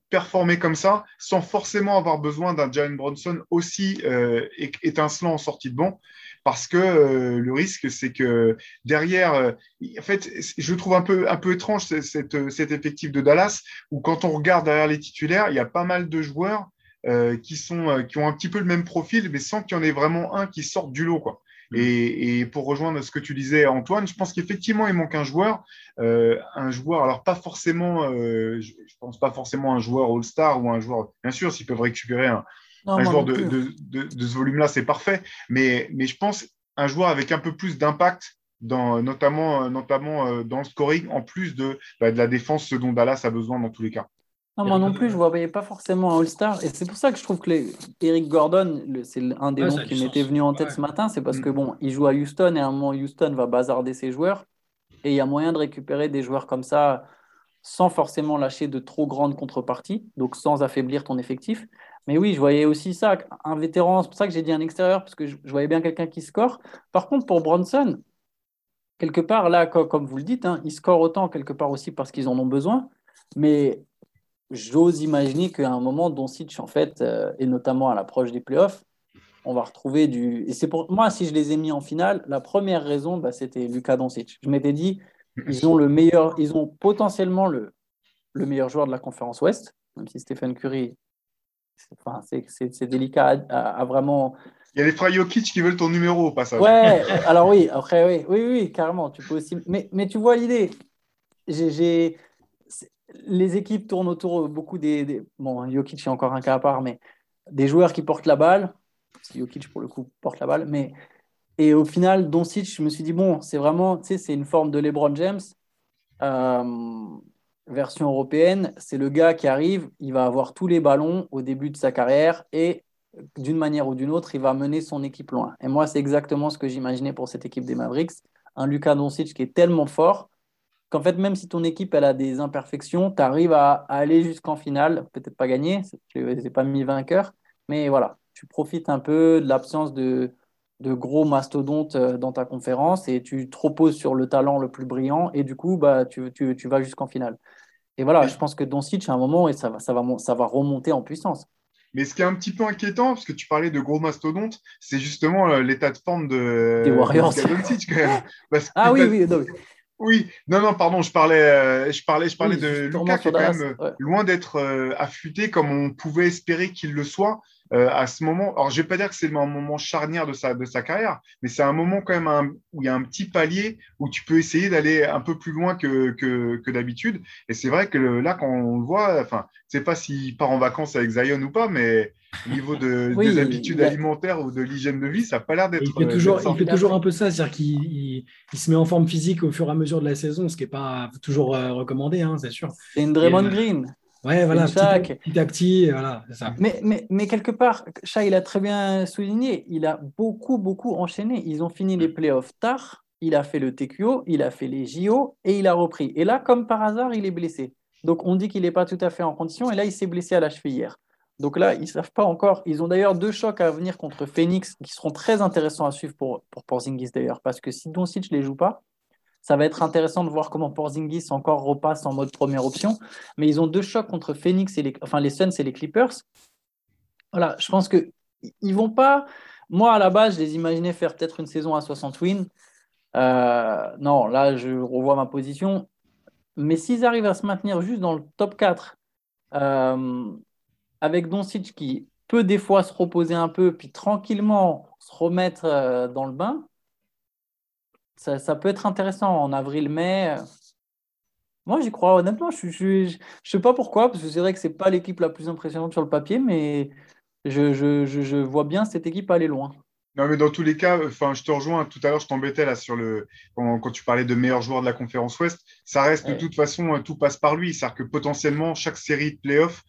[SPEAKER 1] performer comme ça sans forcément avoir besoin d'un Jalen Bronson aussi euh, étincelant en sortie de banc parce que euh, le risque, c'est que derrière, euh, en fait, je trouve un peu, un peu étrange cette, cet effectif de Dallas, où quand on regarde derrière les titulaires, il y a pas mal de joueurs qui, sont, qui ont un petit peu le même profil, mais sans qu'il y en ait vraiment un qui sorte du lot. Quoi. Et, et, pour rejoindre ce que tu disais, Antoine, je pense qu'effectivement, il manque un joueur. un joueur, alors pas forcément, je, je pense pas forcément un joueur All-Star ou un joueur, bien sûr, s'ils peuvent récupérer un, un joueur de, ce volume-là, c'est parfait. Mais, mais je pense un joueur avec un peu plus d'impact, dans, notamment, notamment euh, dans le scoring, en plus de, bah, de la défense, ce dont Dallas a besoin dans tous les cas.
[SPEAKER 2] Non, moi non plus, je ne voyais pas forcément un All-Star. Et c'est pour ça que je trouve que Eric Gordon, c'est un des noms qui m'était venu en tête ce matin. C'est parce mm. que bon, il joue à Houston et à un moment, Houston va bazarder ses joueurs. Et il y a moyen de récupérer des joueurs comme ça sans forcément lâcher de trop grandes contreparties, donc sans affaiblir ton effectif. Mais oui, je voyais aussi ça, un vétéran, c'est pour ça que j'ai dit un extérieur, parce que je, voyais bien quelqu'un qui score. Par contre, pour Bronson, quelque part, là, comme, vous le dites, hein, il score autant quelque part aussi parce qu'ils en ont besoin. Mais j'ose imaginer qu'à un moment, Doncic, en fait, euh, et notamment à l'approche des playoffs, on va retrouver du. Et c'est pour moi, si je les ai mis en finale, la première raison, bah, c'était Lucas Doncic. Je m'étais dit, ils ont le meilleur, ils ont potentiellement le, le meilleur joueur de la conférence Ouest, même si Stephen Curry Enfin, c'est délicat à, vraiment.
[SPEAKER 1] Il y a les frères Jokic qui veulent ton numéro au passage.
[SPEAKER 2] Ouais, alors oui, après, oui, oui, oui, carrément. Tu peux aussi... mais, mais tu vois l'idée. J'ai, les équipes tournent autour beaucoup des, Bon, Jokic est encore un cas à part, mais des joueurs qui portent la balle. Jokic, pour le coup, porte la balle. Mais... Et au final, Doncic, je me suis dit, bon, c'est vraiment, tu sais, c'est une forme de LeBron James. Euh, version européenne, c'est le gars qui arrive, il va avoir tous les ballons au début de sa carrière et d'une manière ou d'une autre, il va mener son équipe loin. Et moi, c'est exactement ce que j'imaginais pour cette équipe des Mavericks. Un Luka Doncic qui est tellement fort qu'en fait, même si ton équipe elle a des imperfections, tu arrives à, aller jusqu'en finale, peut-être pas gagner, c'est pas mis vainqueur, mais voilà, tu profites un peu de l'absence de, de gros mastodontes euh, dans ta conférence et tu te reposes sur le talent le plus brillant et du coup, bah, tu, tu, tu vas jusqu'en finale. Et voilà, je pense que Doncic, à un moment, et ça va, ça, va, ça va remonter en puissance.
[SPEAKER 1] Mais ce qui est un petit peu inquiétant, parce que tu parlais de gros mastodontes, c'est justement euh, l'état de forme de,
[SPEAKER 2] Des Warriors.
[SPEAKER 1] Doncic, quand même. (laughs)
[SPEAKER 2] ah oui, oui, non,
[SPEAKER 1] oui. Non, non, pardon, je parlais, euh, je parlais, je parlais de Lucas qui est quand même loin d'être affûté comme on pouvait espérer qu'il le soit. Euh, à ce moment, alors je vais pas dire que c'est un moment charnière de sa, de sa carrière, mais c'est un moment quand même où il y a un petit palier où tu peux essayer d'aller un peu plus loin que, que, que d'habitude. Et c'est vrai que là, quand on le voit, enfin, je sais pas s'il part en vacances avec Zion ou pas, mais au niveau de, (laughs) des habitudes alimentaires ou de l'hygiène de vie, ça n'a pas l'air d'être.
[SPEAKER 3] Il fait toujours, il fait toujours un peu ça, c'est-à-dire qu'il il, se met en forme physique au fur et à mesure de la saison, ce qui n'est pas toujours euh, recommandé, hein, c'est sûr.
[SPEAKER 2] C'est une Draymond Green.
[SPEAKER 3] Ouais, voilà, petit, à petit, voilà, ça.
[SPEAKER 2] Mais, mais, mais, quelque part, Chat, il a très bien souligné, il a beaucoup, beaucoup enchaîné. Ils ont fini les playoffs tard, il a fait le TQO, il a fait les JO et il a repris. Et là, comme par hasard, il est blessé. Donc on dit qu'il n'est pas tout à fait en condition et là, il s'est blessé à la cheville hier. Donc là, ils ne savent pas encore. Ils ont d'ailleurs deux chocs à venir contre Phoenix qui seront très intéressants à suivre pour, pour Porzingis d'ailleurs. Parce que si Doncic ne les joue pas, ça va être intéressant de voir comment Porzingis encore repasse en mode première option. Mais ils ont deux chocs contre Phoenix et les, enfin les Suns et les Clippers. Voilà, je pense que ils vont pas. Moi, à la base, je les imaginais faire peut-être une saison à 60 wins. Euh, non, là, je revois ma position. Mais s'ils arrivent à se maintenir juste dans le top 4, euh, avec Doncic qui peut des fois se reposer un peu, puis tranquillement se remettre euh, dans le bain, ça, peut être intéressant en avril-mai. Moi, j'y crois honnêtement. Je ne sais pas pourquoi, parce que c'est vrai que ce n'est pas l'équipe la plus impressionnante sur le papier, mais je, je, vois bien cette équipe aller loin.
[SPEAKER 1] Non, mais dans tous les cas, enfin, je te rejoins. Tout à l'heure, je t'embêtais là sur le quand, tu parlais de meilleurs joueurs de la conférence Ouest. Ça reste de toute façon, tout passe par lui. C'est-à-dire que potentiellement, chaque série de playoffs,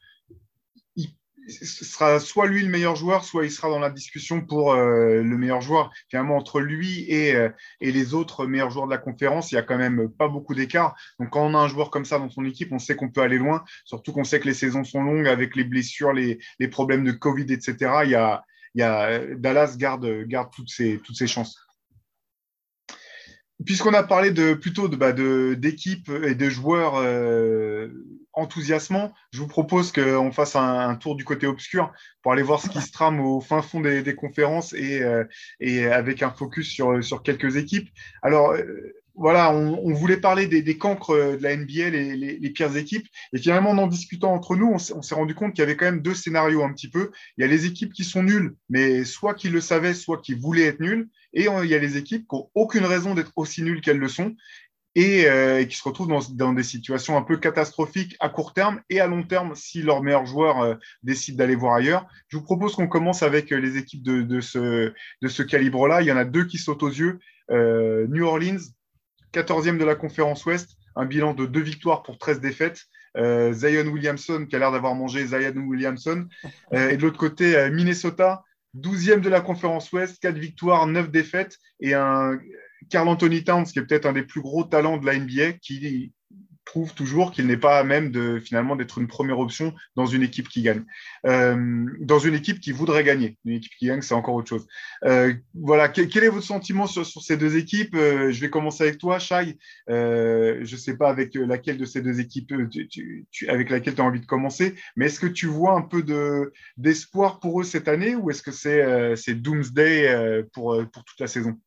[SPEAKER 1] sera soit lui le meilleur joueur, soit il sera dans la discussion pour euh, le meilleur joueur. Finalement, entre lui et, euh, et, les autres meilleurs joueurs de la conférence, il y a quand même pas beaucoup d'écart. Donc, quand on a un joueur comme ça dans son équipe, on sait qu'on peut aller loin. Surtout qu'on sait que les saisons sont longues avec les blessures, les, les problèmes de Covid, etc. Il y a, il y a, Dallas garde, garde toutes, ses, toutes ses chances. Puisqu'on a parlé de, plutôt de, bah, d'équipes et de joueurs euh, enthousiasmants, je vous propose qu'on fasse un, tour du côté obscur pour aller voir ce qui se trame au fin fond des, conférences et, euh, et, avec un focus sur, sur quelques équipes. Alors, euh, voilà, on, voulait parler des, cancres de la NBA, les, les, pires équipes. Et finalement, en discutant entre nous, on, s'est rendu compte qu'il y avait quand même deux scénarios un petit peu. Il y a les équipes qui sont nulles, mais soit qui le savaient, soit qui voulaient être nulles. Et il y a les équipes qui n'ont aucune raison d'être aussi nulles qu'elles le sont. Euh, et, qui se retrouvent dans, des situations un peu catastrophiques à court terme et à long terme si leurs meilleurs joueurs euh, décident d'aller voir ailleurs. Je vous propose qu'on commence avec les équipes de, ce, calibre-là. Il y en a deux qui sautent aux yeux. Euh, New Orleans, 14e de la conférence Ouest, un bilan de deux victoires pour 13 défaites. Euh, Zion Williamson, qui a l'air d'avoir mangé Zion Williamson. Euh, et de l'autre côté, euh, Minnesota, 12e de la conférence Ouest, 4 victoires, 9 défaites. Et un Carl Anthony Towns, qui est peut-être un des plus gros talents de la NBA, qui prouve toujours qu'il n'est pas à même de finalement d'être une première option dans une équipe qui gagne, euh, dans une équipe qui voudrait gagner. Une équipe qui gagne, c'est encore autre chose. Euh, voilà, quel, est votre sentiment sur, ces deux équipes? Euh, Je vais commencer avec toi, Shai. je ne sais pas avec laquelle de ces deux équipes, tu, avec laquelle tu as envie de commencer, mais est-ce que tu vois un peu de, d'espoir pour eux cette année ou est-ce que c'est, c'est Doomsday pour, pour toute la saison?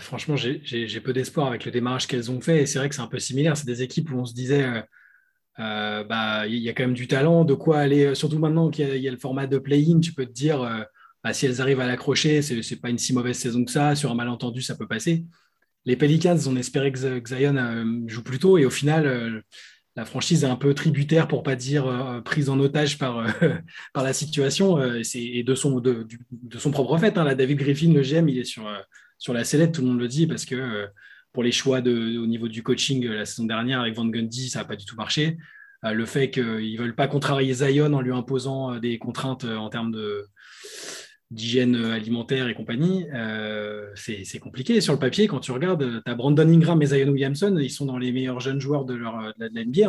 [SPEAKER 3] Franchement, j'ai peu d'espoir avec le démarrage qu'elles ont fait. Et c'est vrai que c'est un peu similaire. C'est des équipes où on se disait, euh, euh, bah, il y a quand même du talent, de quoi aller. Surtout maintenant qu'il y, a le format de play-in, tu peux te dire, euh, bah, si elles arrivent à l'accrocher, c'est n'est pas une si mauvaise saison que ça. Sur un malentendu, ça peut passer. Les Pelicans, on espérait que Zion joue plus tôt. Et au final, la franchise est un peu tributaire, pour pas dire prise en otage par, (laughs) la situation. et de son, propre fait. Hein. Là, David Griffin, le GM, il est sur sur la sellette, tout le monde le dit, parce que euh, pour les choix de, au niveau du coaching euh, la saison dernière avec Van Gundy, ça n'a pas du tout marché. Euh, le fait qu'ils ne veulent pas contrarier Zion en lui imposant des contraintes en termes de, d'hygiène alimentaire et compagnie, c'est, compliqué. Sur le papier, quand tu regardes, tu as Brandon Ingram et Zion Williamson, ils sont dans les meilleurs jeunes joueurs de, leur,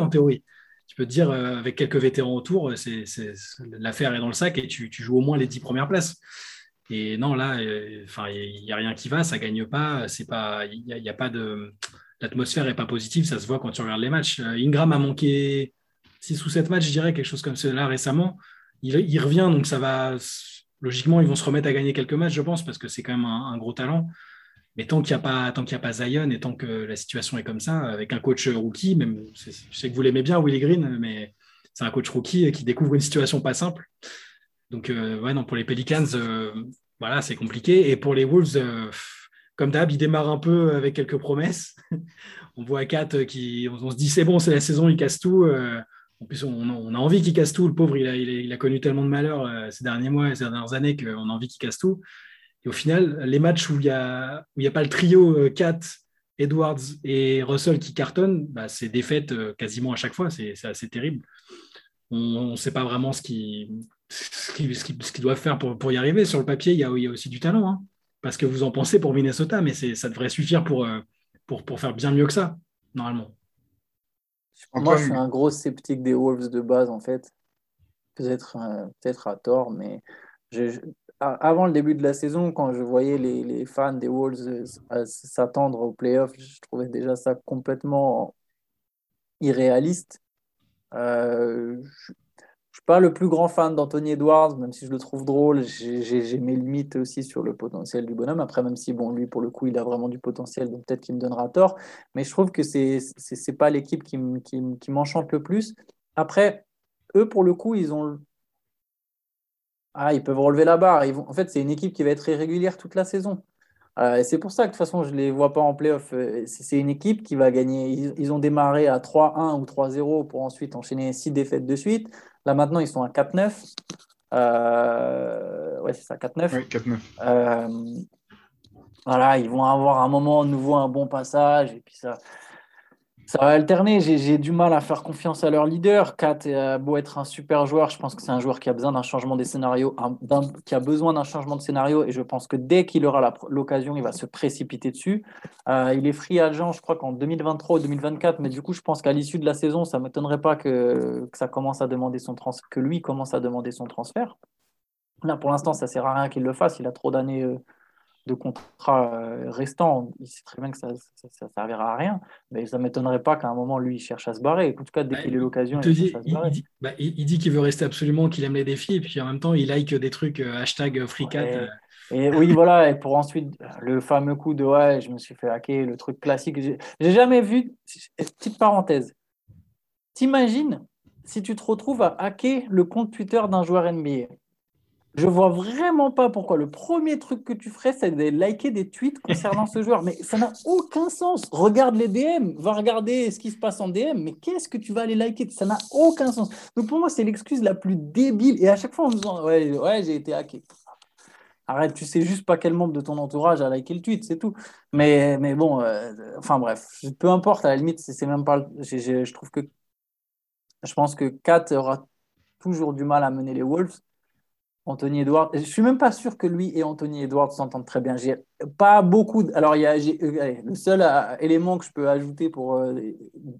[SPEAKER 3] en théorie. Tu peux te dire, avec quelques vétérans autour, l'affaire est dans le sac et tu, tu, joues au moins les dix premières places. Et non, là, euh, enfin, il n'y a rien qui va, ça gagne pas. C'est pas, il a, pas de, l'atmosphère n'est pas positive, ça se voit quand tu regardes les matchs. Euh, Ingram a manqué 6 ou 7 matchs, je dirais, quelque chose comme cela récemment. Il, revient, donc ça va. Logiquement, ils vont se remettre à gagner quelques matchs, je pense, parce que c'est quand même un, gros talent. Mais tant qu'il n'y a pas, tant qu'il a pas Zion et tant que la situation est comme ça, avec un coach rookie, même, je sais que vous l'aimez bien, Willy Green, mais c'est un coach rookie qui découvre une situation pas simple. Donc, euh, ouais, non, pour les Pelicans, euh, voilà, c'est compliqué. Et pour les Wolves, euh, comme d'hab, ils démarrent un peu avec quelques promesses. (laughs) on voit Kat qui, on, se dit c'est bon, c'est la saison, il casse tout. en plus, on, a envie qu'il casse tout. Le pauvre, il a, connu tellement de malheurs ces derniers mois, ces dernières années qu'on a envie qu'il casse tout. Et au final, les matchs où il n'y a, pas le trio Kat, Edwards et Russell qui cartonnent, bah, c'est défaite quasiment à chaque fois. C'est assez terrible. On ne sait pas vraiment ce qui, ce qu'ils doivent faire pour, y arriver. Sur le papier, il y a, aussi du talent. Hein. Parce que vous en pensez pour Minnesota, mais ça devrait suffire pour, euh, pour, pour, faire bien mieux que ça, normalement.
[SPEAKER 2] Moi, je suis un gros sceptique des Wolves de base, en fait. peut-être peut à tort, mais avant le début de la saison, quand je voyais les, les fans des Wolves s'attendre aux playoffs, je trouvais déjà ça complètement irréaliste. Euh, je suis pas le plus grand fan d'Anthony Edwards, même si je le trouve drôle. J'ai mes limites aussi sur le potentiel du bonhomme. Après, même si, bon, lui, pour le coup, il a vraiment du potentiel, donc peut-être qu'il me donnera tort. Mais je trouve que c'est n'est pas l'équipe qui, qui, qui m'enchante le plus. Après, eux, pour le coup, ils ont. Ah, ils peuvent relever la barre. Ils vont... En fait, c'est une équipe qui va être irrégulière toute la saison. Euh, c'est pour ça que de toute façon, je ne les vois pas en playoff. Euh, c'est une équipe qui va gagner. Ils, ont démarré à 3-1 ou 3-0 pour ensuite enchaîner 6 défaites de suite. Là, maintenant, ils sont à 4-9. Euh... Ouais, c'est ça, 4-9.
[SPEAKER 1] Oui, 4-9.
[SPEAKER 2] Euh, voilà, ils vont avoir un moment nouveau, un bon passage. Et puis ça, ça va alterner. J'ai du mal à faire confiance à leur leader. Kat a beau être un super joueur, je pense que c'est un joueur qui a besoin d'un changement des scénarios, qui a besoin d'un changement de scénario. Et je pense que dès qu'il aura l'occasion, il va se précipiter dessus. Euh, il est free agent, je crois qu'en 2023 ou 2024. Mais du coup, je pense qu'à l'issue de la saison, ça ne m'étonnerait pas que, ça commence à demander son que lui commence à demander son transfert. Là, pour l'instant, ça ne sert à rien qu'il le fasse. Il a trop d'années. Euh, de contrat euh, restant, il sait très bien que ça ne servira à rien, mais ça ne m'étonnerait pas qu'à un moment, lui, il cherche à se barrer. En tout cas, dès bah, qu'il ait l'occasion,
[SPEAKER 3] il, dit, bah, il, dit qu'il veut rester absolument, qu'il aime les défis, et puis en même temps, il like des trucs euh, hashtag FreeCat.
[SPEAKER 2] Euh. Et, oui, voilà, et pour ensuite, le fameux coup de ouais, je me suis fait hacker, le truc classique. J'ai jamais vu, petite parenthèse, t'imagines si tu te retrouves à hacker le compte Twitter d'un joueur NBA je vois vraiment pas pourquoi le premier truc que tu ferais, c'est de liker des tweets concernant ce joueur. Mais ça n'a aucun sens. Regarde les DM, va regarder ce qui se passe en DM, mais qu'est-ce que tu vas aller liker? Ça n'a aucun sens. Donc pour moi, c'est l'excuse la plus débile. Et à chaque fois, en me disant Ouais, j'ai été hacké. Arrête, tu sais juste pas quel membre de ton entourage a liké le tweet, c'est tout. Mais, mais bon, euh, enfin bref, peu importe, à la limite, c'est même pas. Je trouve que. Je pense que Kat aura toujours du mal à mener les Wolves. Anthony Edwards. Je suis même pas sûr que lui et Anthony Edwards s'entendent très bien. J'ai pas beaucoup. Alors, il y a, euh, le seul euh, élément que je peux ajouter pour euh,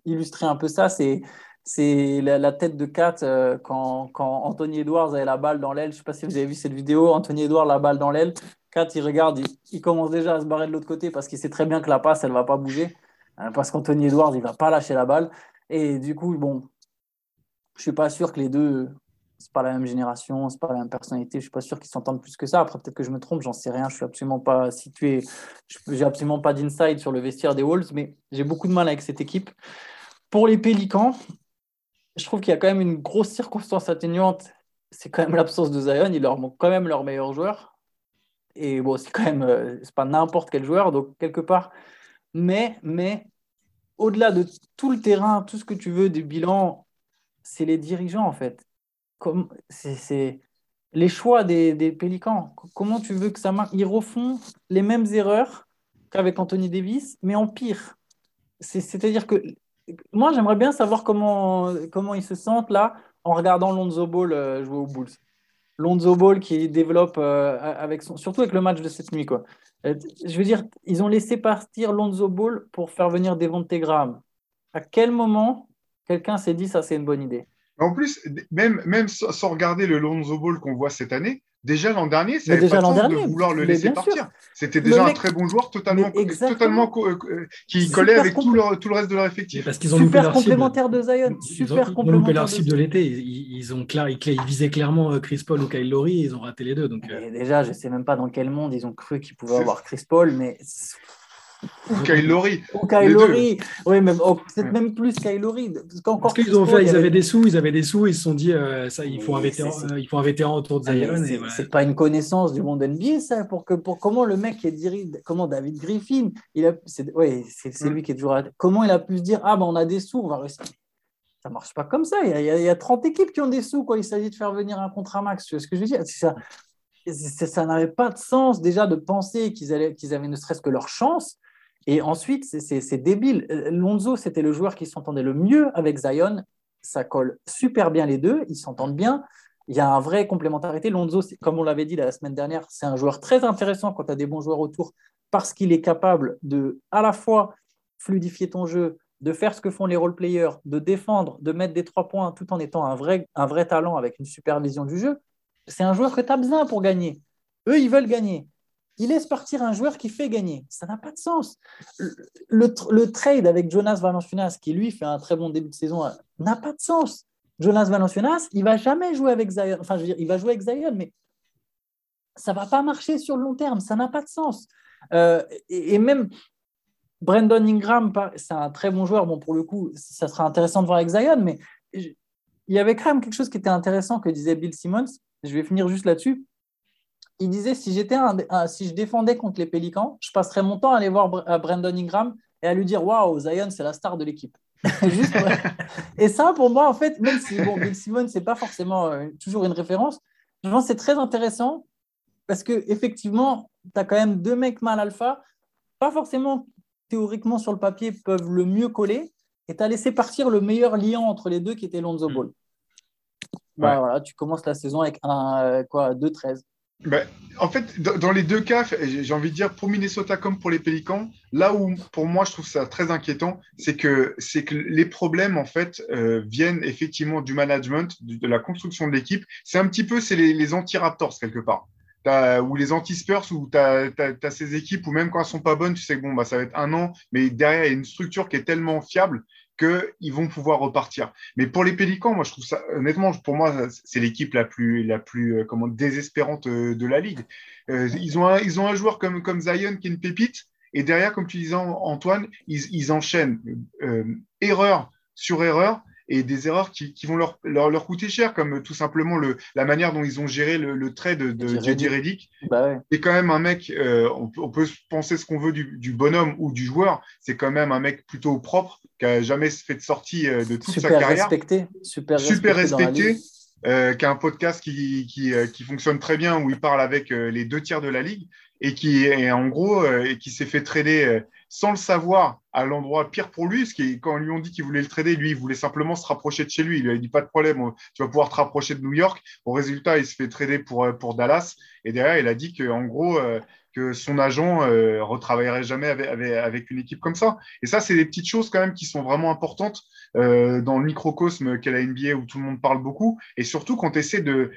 [SPEAKER 2] illustrer un peu ça, c'est c'est la, tête de Kat quand, quand, Anthony Edwards avait la balle dans l'aile. Je ne sais pas si vous avez vu cette vidéo. Anthony Edwards, la balle dans l'aile. Kat, il regarde, il, commence déjà à se barrer de l'autre côté parce qu'il sait très bien que la passe, elle ne va pas bouger. parce qu'Anthony Edwards, il ne va pas lâcher la balle. Et du coup, bon, je ne suis pas sûr que les deux c'est pas la même génération, c'est pas la même personnalité. Je suis pas sûr qu'ils s'entendent plus que ça. Après, peut-être que je me trompe, j'en sais rien. Je suis absolument pas situé, j'ai absolument pas d'insight sur le vestiaire des Wolves, mais j'ai beaucoup de mal avec cette équipe. Pour les Pélicans, je trouve qu'il y a quand même une grosse circonstance atténuante. C'est quand même l'absence de Zion. Il leur manque quand même leur meilleur joueur. Et bon, c'est quand même, euh, c'est pas n'importe quel joueur, donc quelque part. Mais, mais au-delà de tout le terrain, tout ce que tu veux du bilan, c'est les dirigeants en fait c'est les choix des, des, Pélicans. Comment tu veux que ça marche? Ils refont les mêmes erreurs qu'avec Anthony Davis, mais en pire. C'est-à-dire que moi, j'aimerais bien savoir comment, comment ils se sentent là en regardant Lonzo Ball euh, jouer aux Bulls. Lonzo Ball qui développe euh, avec son, surtout avec le match de cette nuit. Quoi. Euh, je veux dire, ils ont laissé partir Lonzo Ball pour faire venir Devonte Graham. À quel moment quelqu'un s'est dit ça c'est une bonne idée?
[SPEAKER 1] En plus, même, même sans regarder le Lonzo Ball qu'on voit cette année, déjà l'an dernier, pas
[SPEAKER 2] de
[SPEAKER 1] vouloir le laisser partir. C'était déjà un très bon joueur, totalement, totalement euh, qui collait avec tout le, tout le, reste de leur effectif.
[SPEAKER 3] Parce qu'ils ont
[SPEAKER 2] super complémentaire de Zion. Super
[SPEAKER 3] ils ont, loupé leur cible de l'été. Ils, ont clair, ils, visaient clairement euh, Chris Paul ou Kyle Lowry. Ils ont raté les deux. Donc,
[SPEAKER 2] euh. Déjà, je ne sais même pas dans quel monde ils ont cru qu'ils pouvaient avoir Chris Paul, mais
[SPEAKER 1] ou Kylori.
[SPEAKER 2] Ou Kylori. Oui, même, oh, peut-être même plus Kylori.
[SPEAKER 3] Parce qu'ils ont fait, ils avaient des sous, ils avaient des sous, ils se sont dit, euh, ça, il faut, un vétéran, euh, il faut un vétéran autour de ah, Zion.
[SPEAKER 2] C'est pas une connaissance du monde NBA, ça, pour, que, pour comment le mec qui est dirigé, comment David Griffin, il a, c'est, ouais, c'est, lui qui est toujours. Comment il a pu se dire, ah ben on a des sous, on va rester. Ça marche pas comme ça. Il y, a, il y a 30 équipes qui ont des sous quand il s'agit de faire venir un contrat max. Tu vois ce que je veux dire? Ça, ça n'avait pas de sens déjà de penser qu'ils, allaient, qu'ils avaient ne serait-ce que leur chance et ensuite, c'est débile. Lonzo, c'était le joueur qui s'entendait le mieux avec Zion. Ça colle super bien les deux, ils s'entendent bien. Il y a un vrai complémentarité. Lonzo, comme on l'avait dit la semaine dernière, c'est un joueur très intéressant quand tu as des bons joueurs autour parce qu'il est capable de à la fois fluidifier ton jeu, de faire ce que font les role-players, de défendre, de mettre des trois points tout en étant un vrai, un vrai talent avec une supervision du jeu, c'est un joueur que tu as besoin pour gagner. Eux, ils veulent gagner. Il laisse partir un joueur qui fait gagner. Ça n'a pas de sens. Le, trade avec Jonas Valanciunas, qui lui fait un très bon début de saison, n'a pas de sens. Jonas Valanciunas, il va jamais jouer avec Zion. Enfin, je veux dire, il va jouer avec Zion, mais ça va pas marcher sur le long terme. Ça n'a pas de sens. Euh, et, même Brandon Ingram, c'est un très bon joueur. Bon, pour le coup, ça sera intéressant de voir avec Zion, mais il y avait quand même quelque chose qui était intéressant que disait Bill Simmons. Je vais finir juste là-dessus il disait si j'étais si je défendais contre les Pélicans, je passerais mon temps à aller voir Brandon Ingram et à lui dire waouh, Zion, c'est la star de l'équipe. (laughs) (laughs) et ça, pour moi, en fait, même si bon, Bill Simon, c'est pas forcément euh, toujours une référence, je pense que c'est très intéressant parce que effectivement, tu as quand même deux mecs mal alpha, pas forcément théoriquement sur le papier peuvent le mieux coller, et tu as laissé partir le meilleur lien entre les deux qui était Lonzo mm. Ball. Bah, voilà, tu commences la saison avec un euh, quoi 2-13.
[SPEAKER 1] Ben, en fait, dans les deux cas, j'ai envie de dire pour Minnesota comme pour les Pélicans, là où pour moi je trouve ça très inquiétant, c'est que, que les problèmes en fait euh, viennent effectivement du management, de la construction de l'équipe. C'est un petit peu c'est les, anti-Raptors quelque part. ou les anti-Spurs où tu as, ces équipes où même quand elles sont pas bonnes, tu sais que bon, bah, ça va être un an, mais derrière, il y a une structure qui est tellement fiable qu'ils vont pouvoir repartir. Mais pour les Pélicans, moi, je trouve ça, honnêtement, pour moi, c'est l'équipe la plus, la plus euh, comment, désespérante euh, de la ligue. Euh, ils, ont un, ils ont un joueur comme, comme Zion qui est une pépite, et derrière, comme tu disais, Antoine, ils, ils enchaînent erreur sur erreur, et des erreurs qui, qui vont leur, leur, leur, coûter cher, comme tout simplement le, la manière dont ils ont géré le, le trade de, J.J. Reddick. Bah C'est quand même un mec, euh, on, on, peut penser ce qu'on veut du, du, bonhomme ou du joueur, c'est quand même un mec plutôt propre, qui a jamais fait de sortie euh, de toute
[SPEAKER 2] super
[SPEAKER 1] sa carrière.
[SPEAKER 2] Respecté, super,
[SPEAKER 1] super respecté. Euh, qui a un podcast qui, qui, euh, qui, fonctionne très bien où il parle avec les deux tiers de la ligue et qui est en gros et qui s'est fait trader sans le savoir à l'endroit pire pour lui, parce que quand lui ont dit qu'il voulait le trader, lui, il voulait simplement se rapprocher de chez lui. Il lui a dit pas de problème, tu vas pouvoir te rapprocher de New York. Au résultat, il se fait trader pour, euh, Dallas. Et derrière, il a dit qu'en gros, euh, son agent euh, retravaillerait jamais avec, une équipe comme ça. Et ça, c'est des petites choses quand même qui sont vraiment importantes euh, dans le microcosme qu'est la NBA où tout le monde parle beaucoup. Et surtout quand tu essaies de,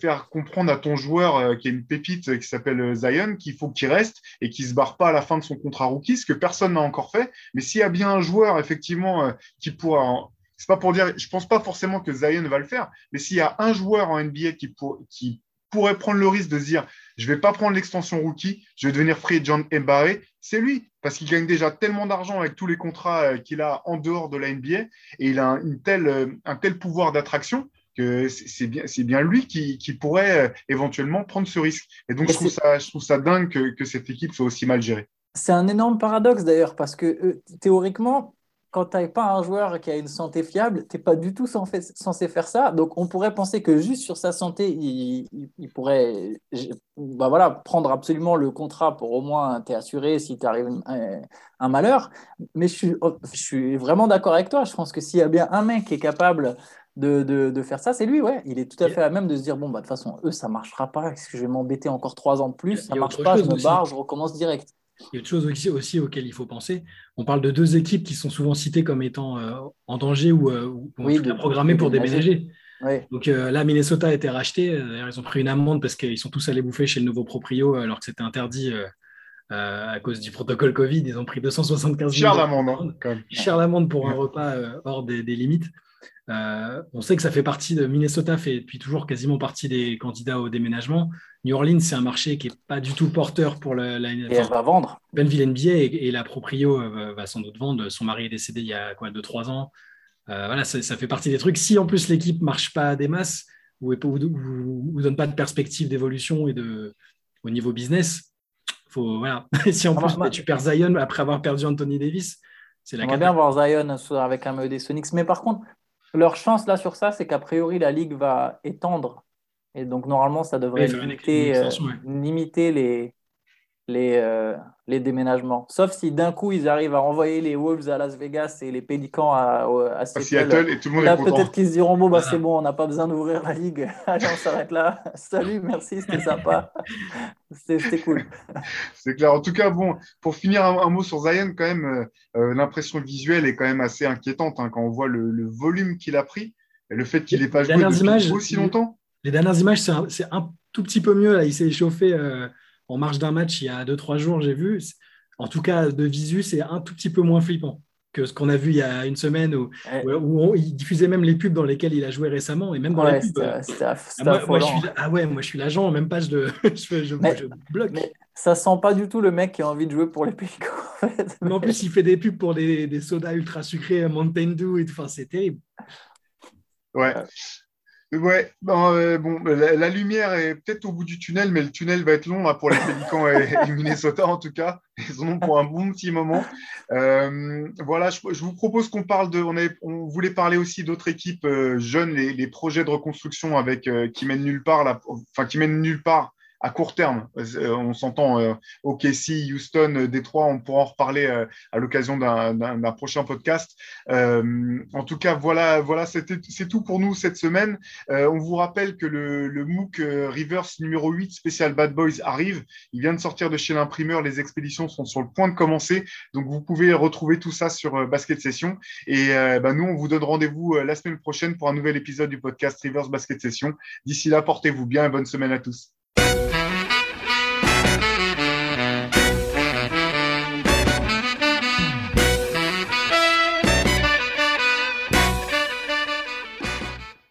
[SPEAKER 1] faire comprendre à ton joueur euh, qui est une pépite qui s'appelle Zion qu'il faut qu'il reste et qu'il se barre pas à la fin de son contrat rookie, ce que personne n'a encore fait. Mais s'il y a bien un joueur effectivement qui pourra c'est pas pour dire, je pense pas forcément que Zion va le faire, mais s'il y a un joueur en NBA qui, pour, qui pourrait prendre le risque de se dire je vais pas prendre l'extension rookie, je vais devenir free John Mbarré, c'est lui parce qu'il gagne déjà tellement d'argent avec tous les contrats euh, qu'il a en dehors de la NBA et il a une telle, euh, un tel pouvoir d'attraction que c'est bien, bien lui qui, qui pourrait euh, éventuellement prendre ce risque. Et donc, je trouve, ça, je trouve ça dingue que, que cette équipe soit aussi mal gérée.
[SPEAKER 2] C'est un énorme paradoxe d'ailleurs, parce que théoriquement, quand tu n'as pas un joueur qui a une santé fiable, tu n'es pas du tout censé faire ça. Donc, on pourrait penser que juste sur sa santé, il, pourrait bah voilà, prendre absolument le contrat pour au moins t'assurer si t'arrive un, un malheur. Mais je suis, je suis vraiment d'accord avec toi. Je pense que s'il y a bien un mec qui est capable de, de, faire ça, c'est lui. Ouais. Il est tout à fait à même de se dire bon, bah, de toute façon, eux, ça ne marchera pas. Est-ce que je vais m'embêter encore trois ans de plus? Ça ne marche pas, je me barre, je recommence direct.
[SPEAKER 3] Il y a autre chose aussi, aussi auquel il faut penser. On parle de deux équipes qui sont souvent citées comme étant euh, en danger ou, euh, programmées pour déménager. Donc euh, là, Minnesota a été racheté. D'ailleurs, ils ont pris une amende parce qu'ils sont tous allés bouffer chez le nouveau proprio alors que c'était interdit à cause du protocole Covid. Ils ont pris 275
[SPEAKER 1] Cher l'amende. Hein,
[SPEAKER 3] Cher l'amende pour un repas hors des, limites. On sait que ça fait partie de Minnesota, fait depuis toujours quasiment partie des candidats au déménagement. New Orleans, c'est un marché qui n'est pas du tout porteur pour la, la
[SPEAKER 2] et elle va vendre.
[SPEAKER 3] Benville NBA et, la proprio euh, va sans doute vendre. Son mari est décédé il y a quoi, 2-3 ans. Euh, voilà, ça, fait partie des trucs. Si en plus l'équipe marche pas des masses ou ne donne pas de perspective d'évolution et de, au niveau business, faut, voilà. (laughs) si en plus tu perds Zion après avoir perdu Anthony Davis,
[SPEAKER 2] c'est la On va bien voir Zion avec un MED Sonics. Mais par contre, leur chance là sur ça, c'est qu'a priori la ligue va étendre. Et donc, normalement, ça devrait limiter, euh, limiter, les, les, euh, les déménagements. Sauf si d'un coup, ils arrivent à envoyer les Wolves à Las Vegas et les Pélicans à, à
[SPEAKER 1] Seattle. et tout le monde
[SPEAKER 2] Là,
[SPEAKER 1] est
[SPEAKER 2] peut-être qu'ils se diront, bon, bah, c'est bon, on n'a pas besoin d'ouvrir la ligue. (laughs) Allez, on s'arrête là. (laughs) Salut, merci, c'était sympa. (laughs) C'était cool.
[SPEAKER 1] C'est clair. En tout cas, bon, pour finir, un, mot sur Zion, quand même, euh, euh, l'impression visuelle est quand même assez inquiétante hein, quand on voit le, volume qu'il a pris et le fait qu'il n'ait pas joué depuis aussi longtemps.
[SPEAKER 3] Les dernières images, c'est un, un, tout petit peu mieux. Là. Il s'est échauffé en marge d'un match il y a 2-3 jours, j'ai vu. En tout cas, de visu, c'est un tout petit peu moins flippant que ce qu'on a vu il y a une semaine où, où, il diffusait même les pubs dans lesquelles il a joué récemment et même dans les pubs.
[SPEAKER 2] Euh, ah,
[SPEAKER 3] moi, je suis, ah ouais, moi je suis l'agent, même pas je, (laughs) je, je, bloque. Mais
[SPEAKER 2] ça sent pas du tout le mec qui a envie de jouer pour les Pélicans. En, fait.
[SPEAKER 3] mais en plus, il fait des pubs pour des, des sodas ultra sucrés, Mountain Dew et tout. Enfin, c'est terrible.
[SPEAKER 1] Ouais. Ouais, euh, bon, la, lumière est peut-être au bout du tunnel, mais le tunnel va être long là, pour les Pélicans et, (laughs) Minnesota en tout cas. Ils en ont pour un bon petit moment. Euh, voilà, je, vous propose qu'on parle de. On, on voulait parler aussi d'autres équipes euh, jeunes, les, projets de reconstruction avec qui mènent nulle part, là, enfin qui mènent nulle part à court terme. Euh, on s'entend euh, OKC, Houston, euh, Détroit, on pourra en reparler à l'occasion d'un prochain podcast. en tout cas, voilà, c'est tout pour nous cette semaine. on vous rappelle que le, MOOC Reverse numéro 8 spécial Bad Boys arrive. Il vient de sortir de chez l'imprimeur. Les expéditions sont sur le point de commencer. Donc, vous pouvez retrouver tout ça sur Basket Session. Et bah, nous, on vous donne rendez-vous la semaine prochaine pour un nouvel épisode du podcast Reverse Basket Session. D'ici là, portez-vous bien et bonne semaine à tous.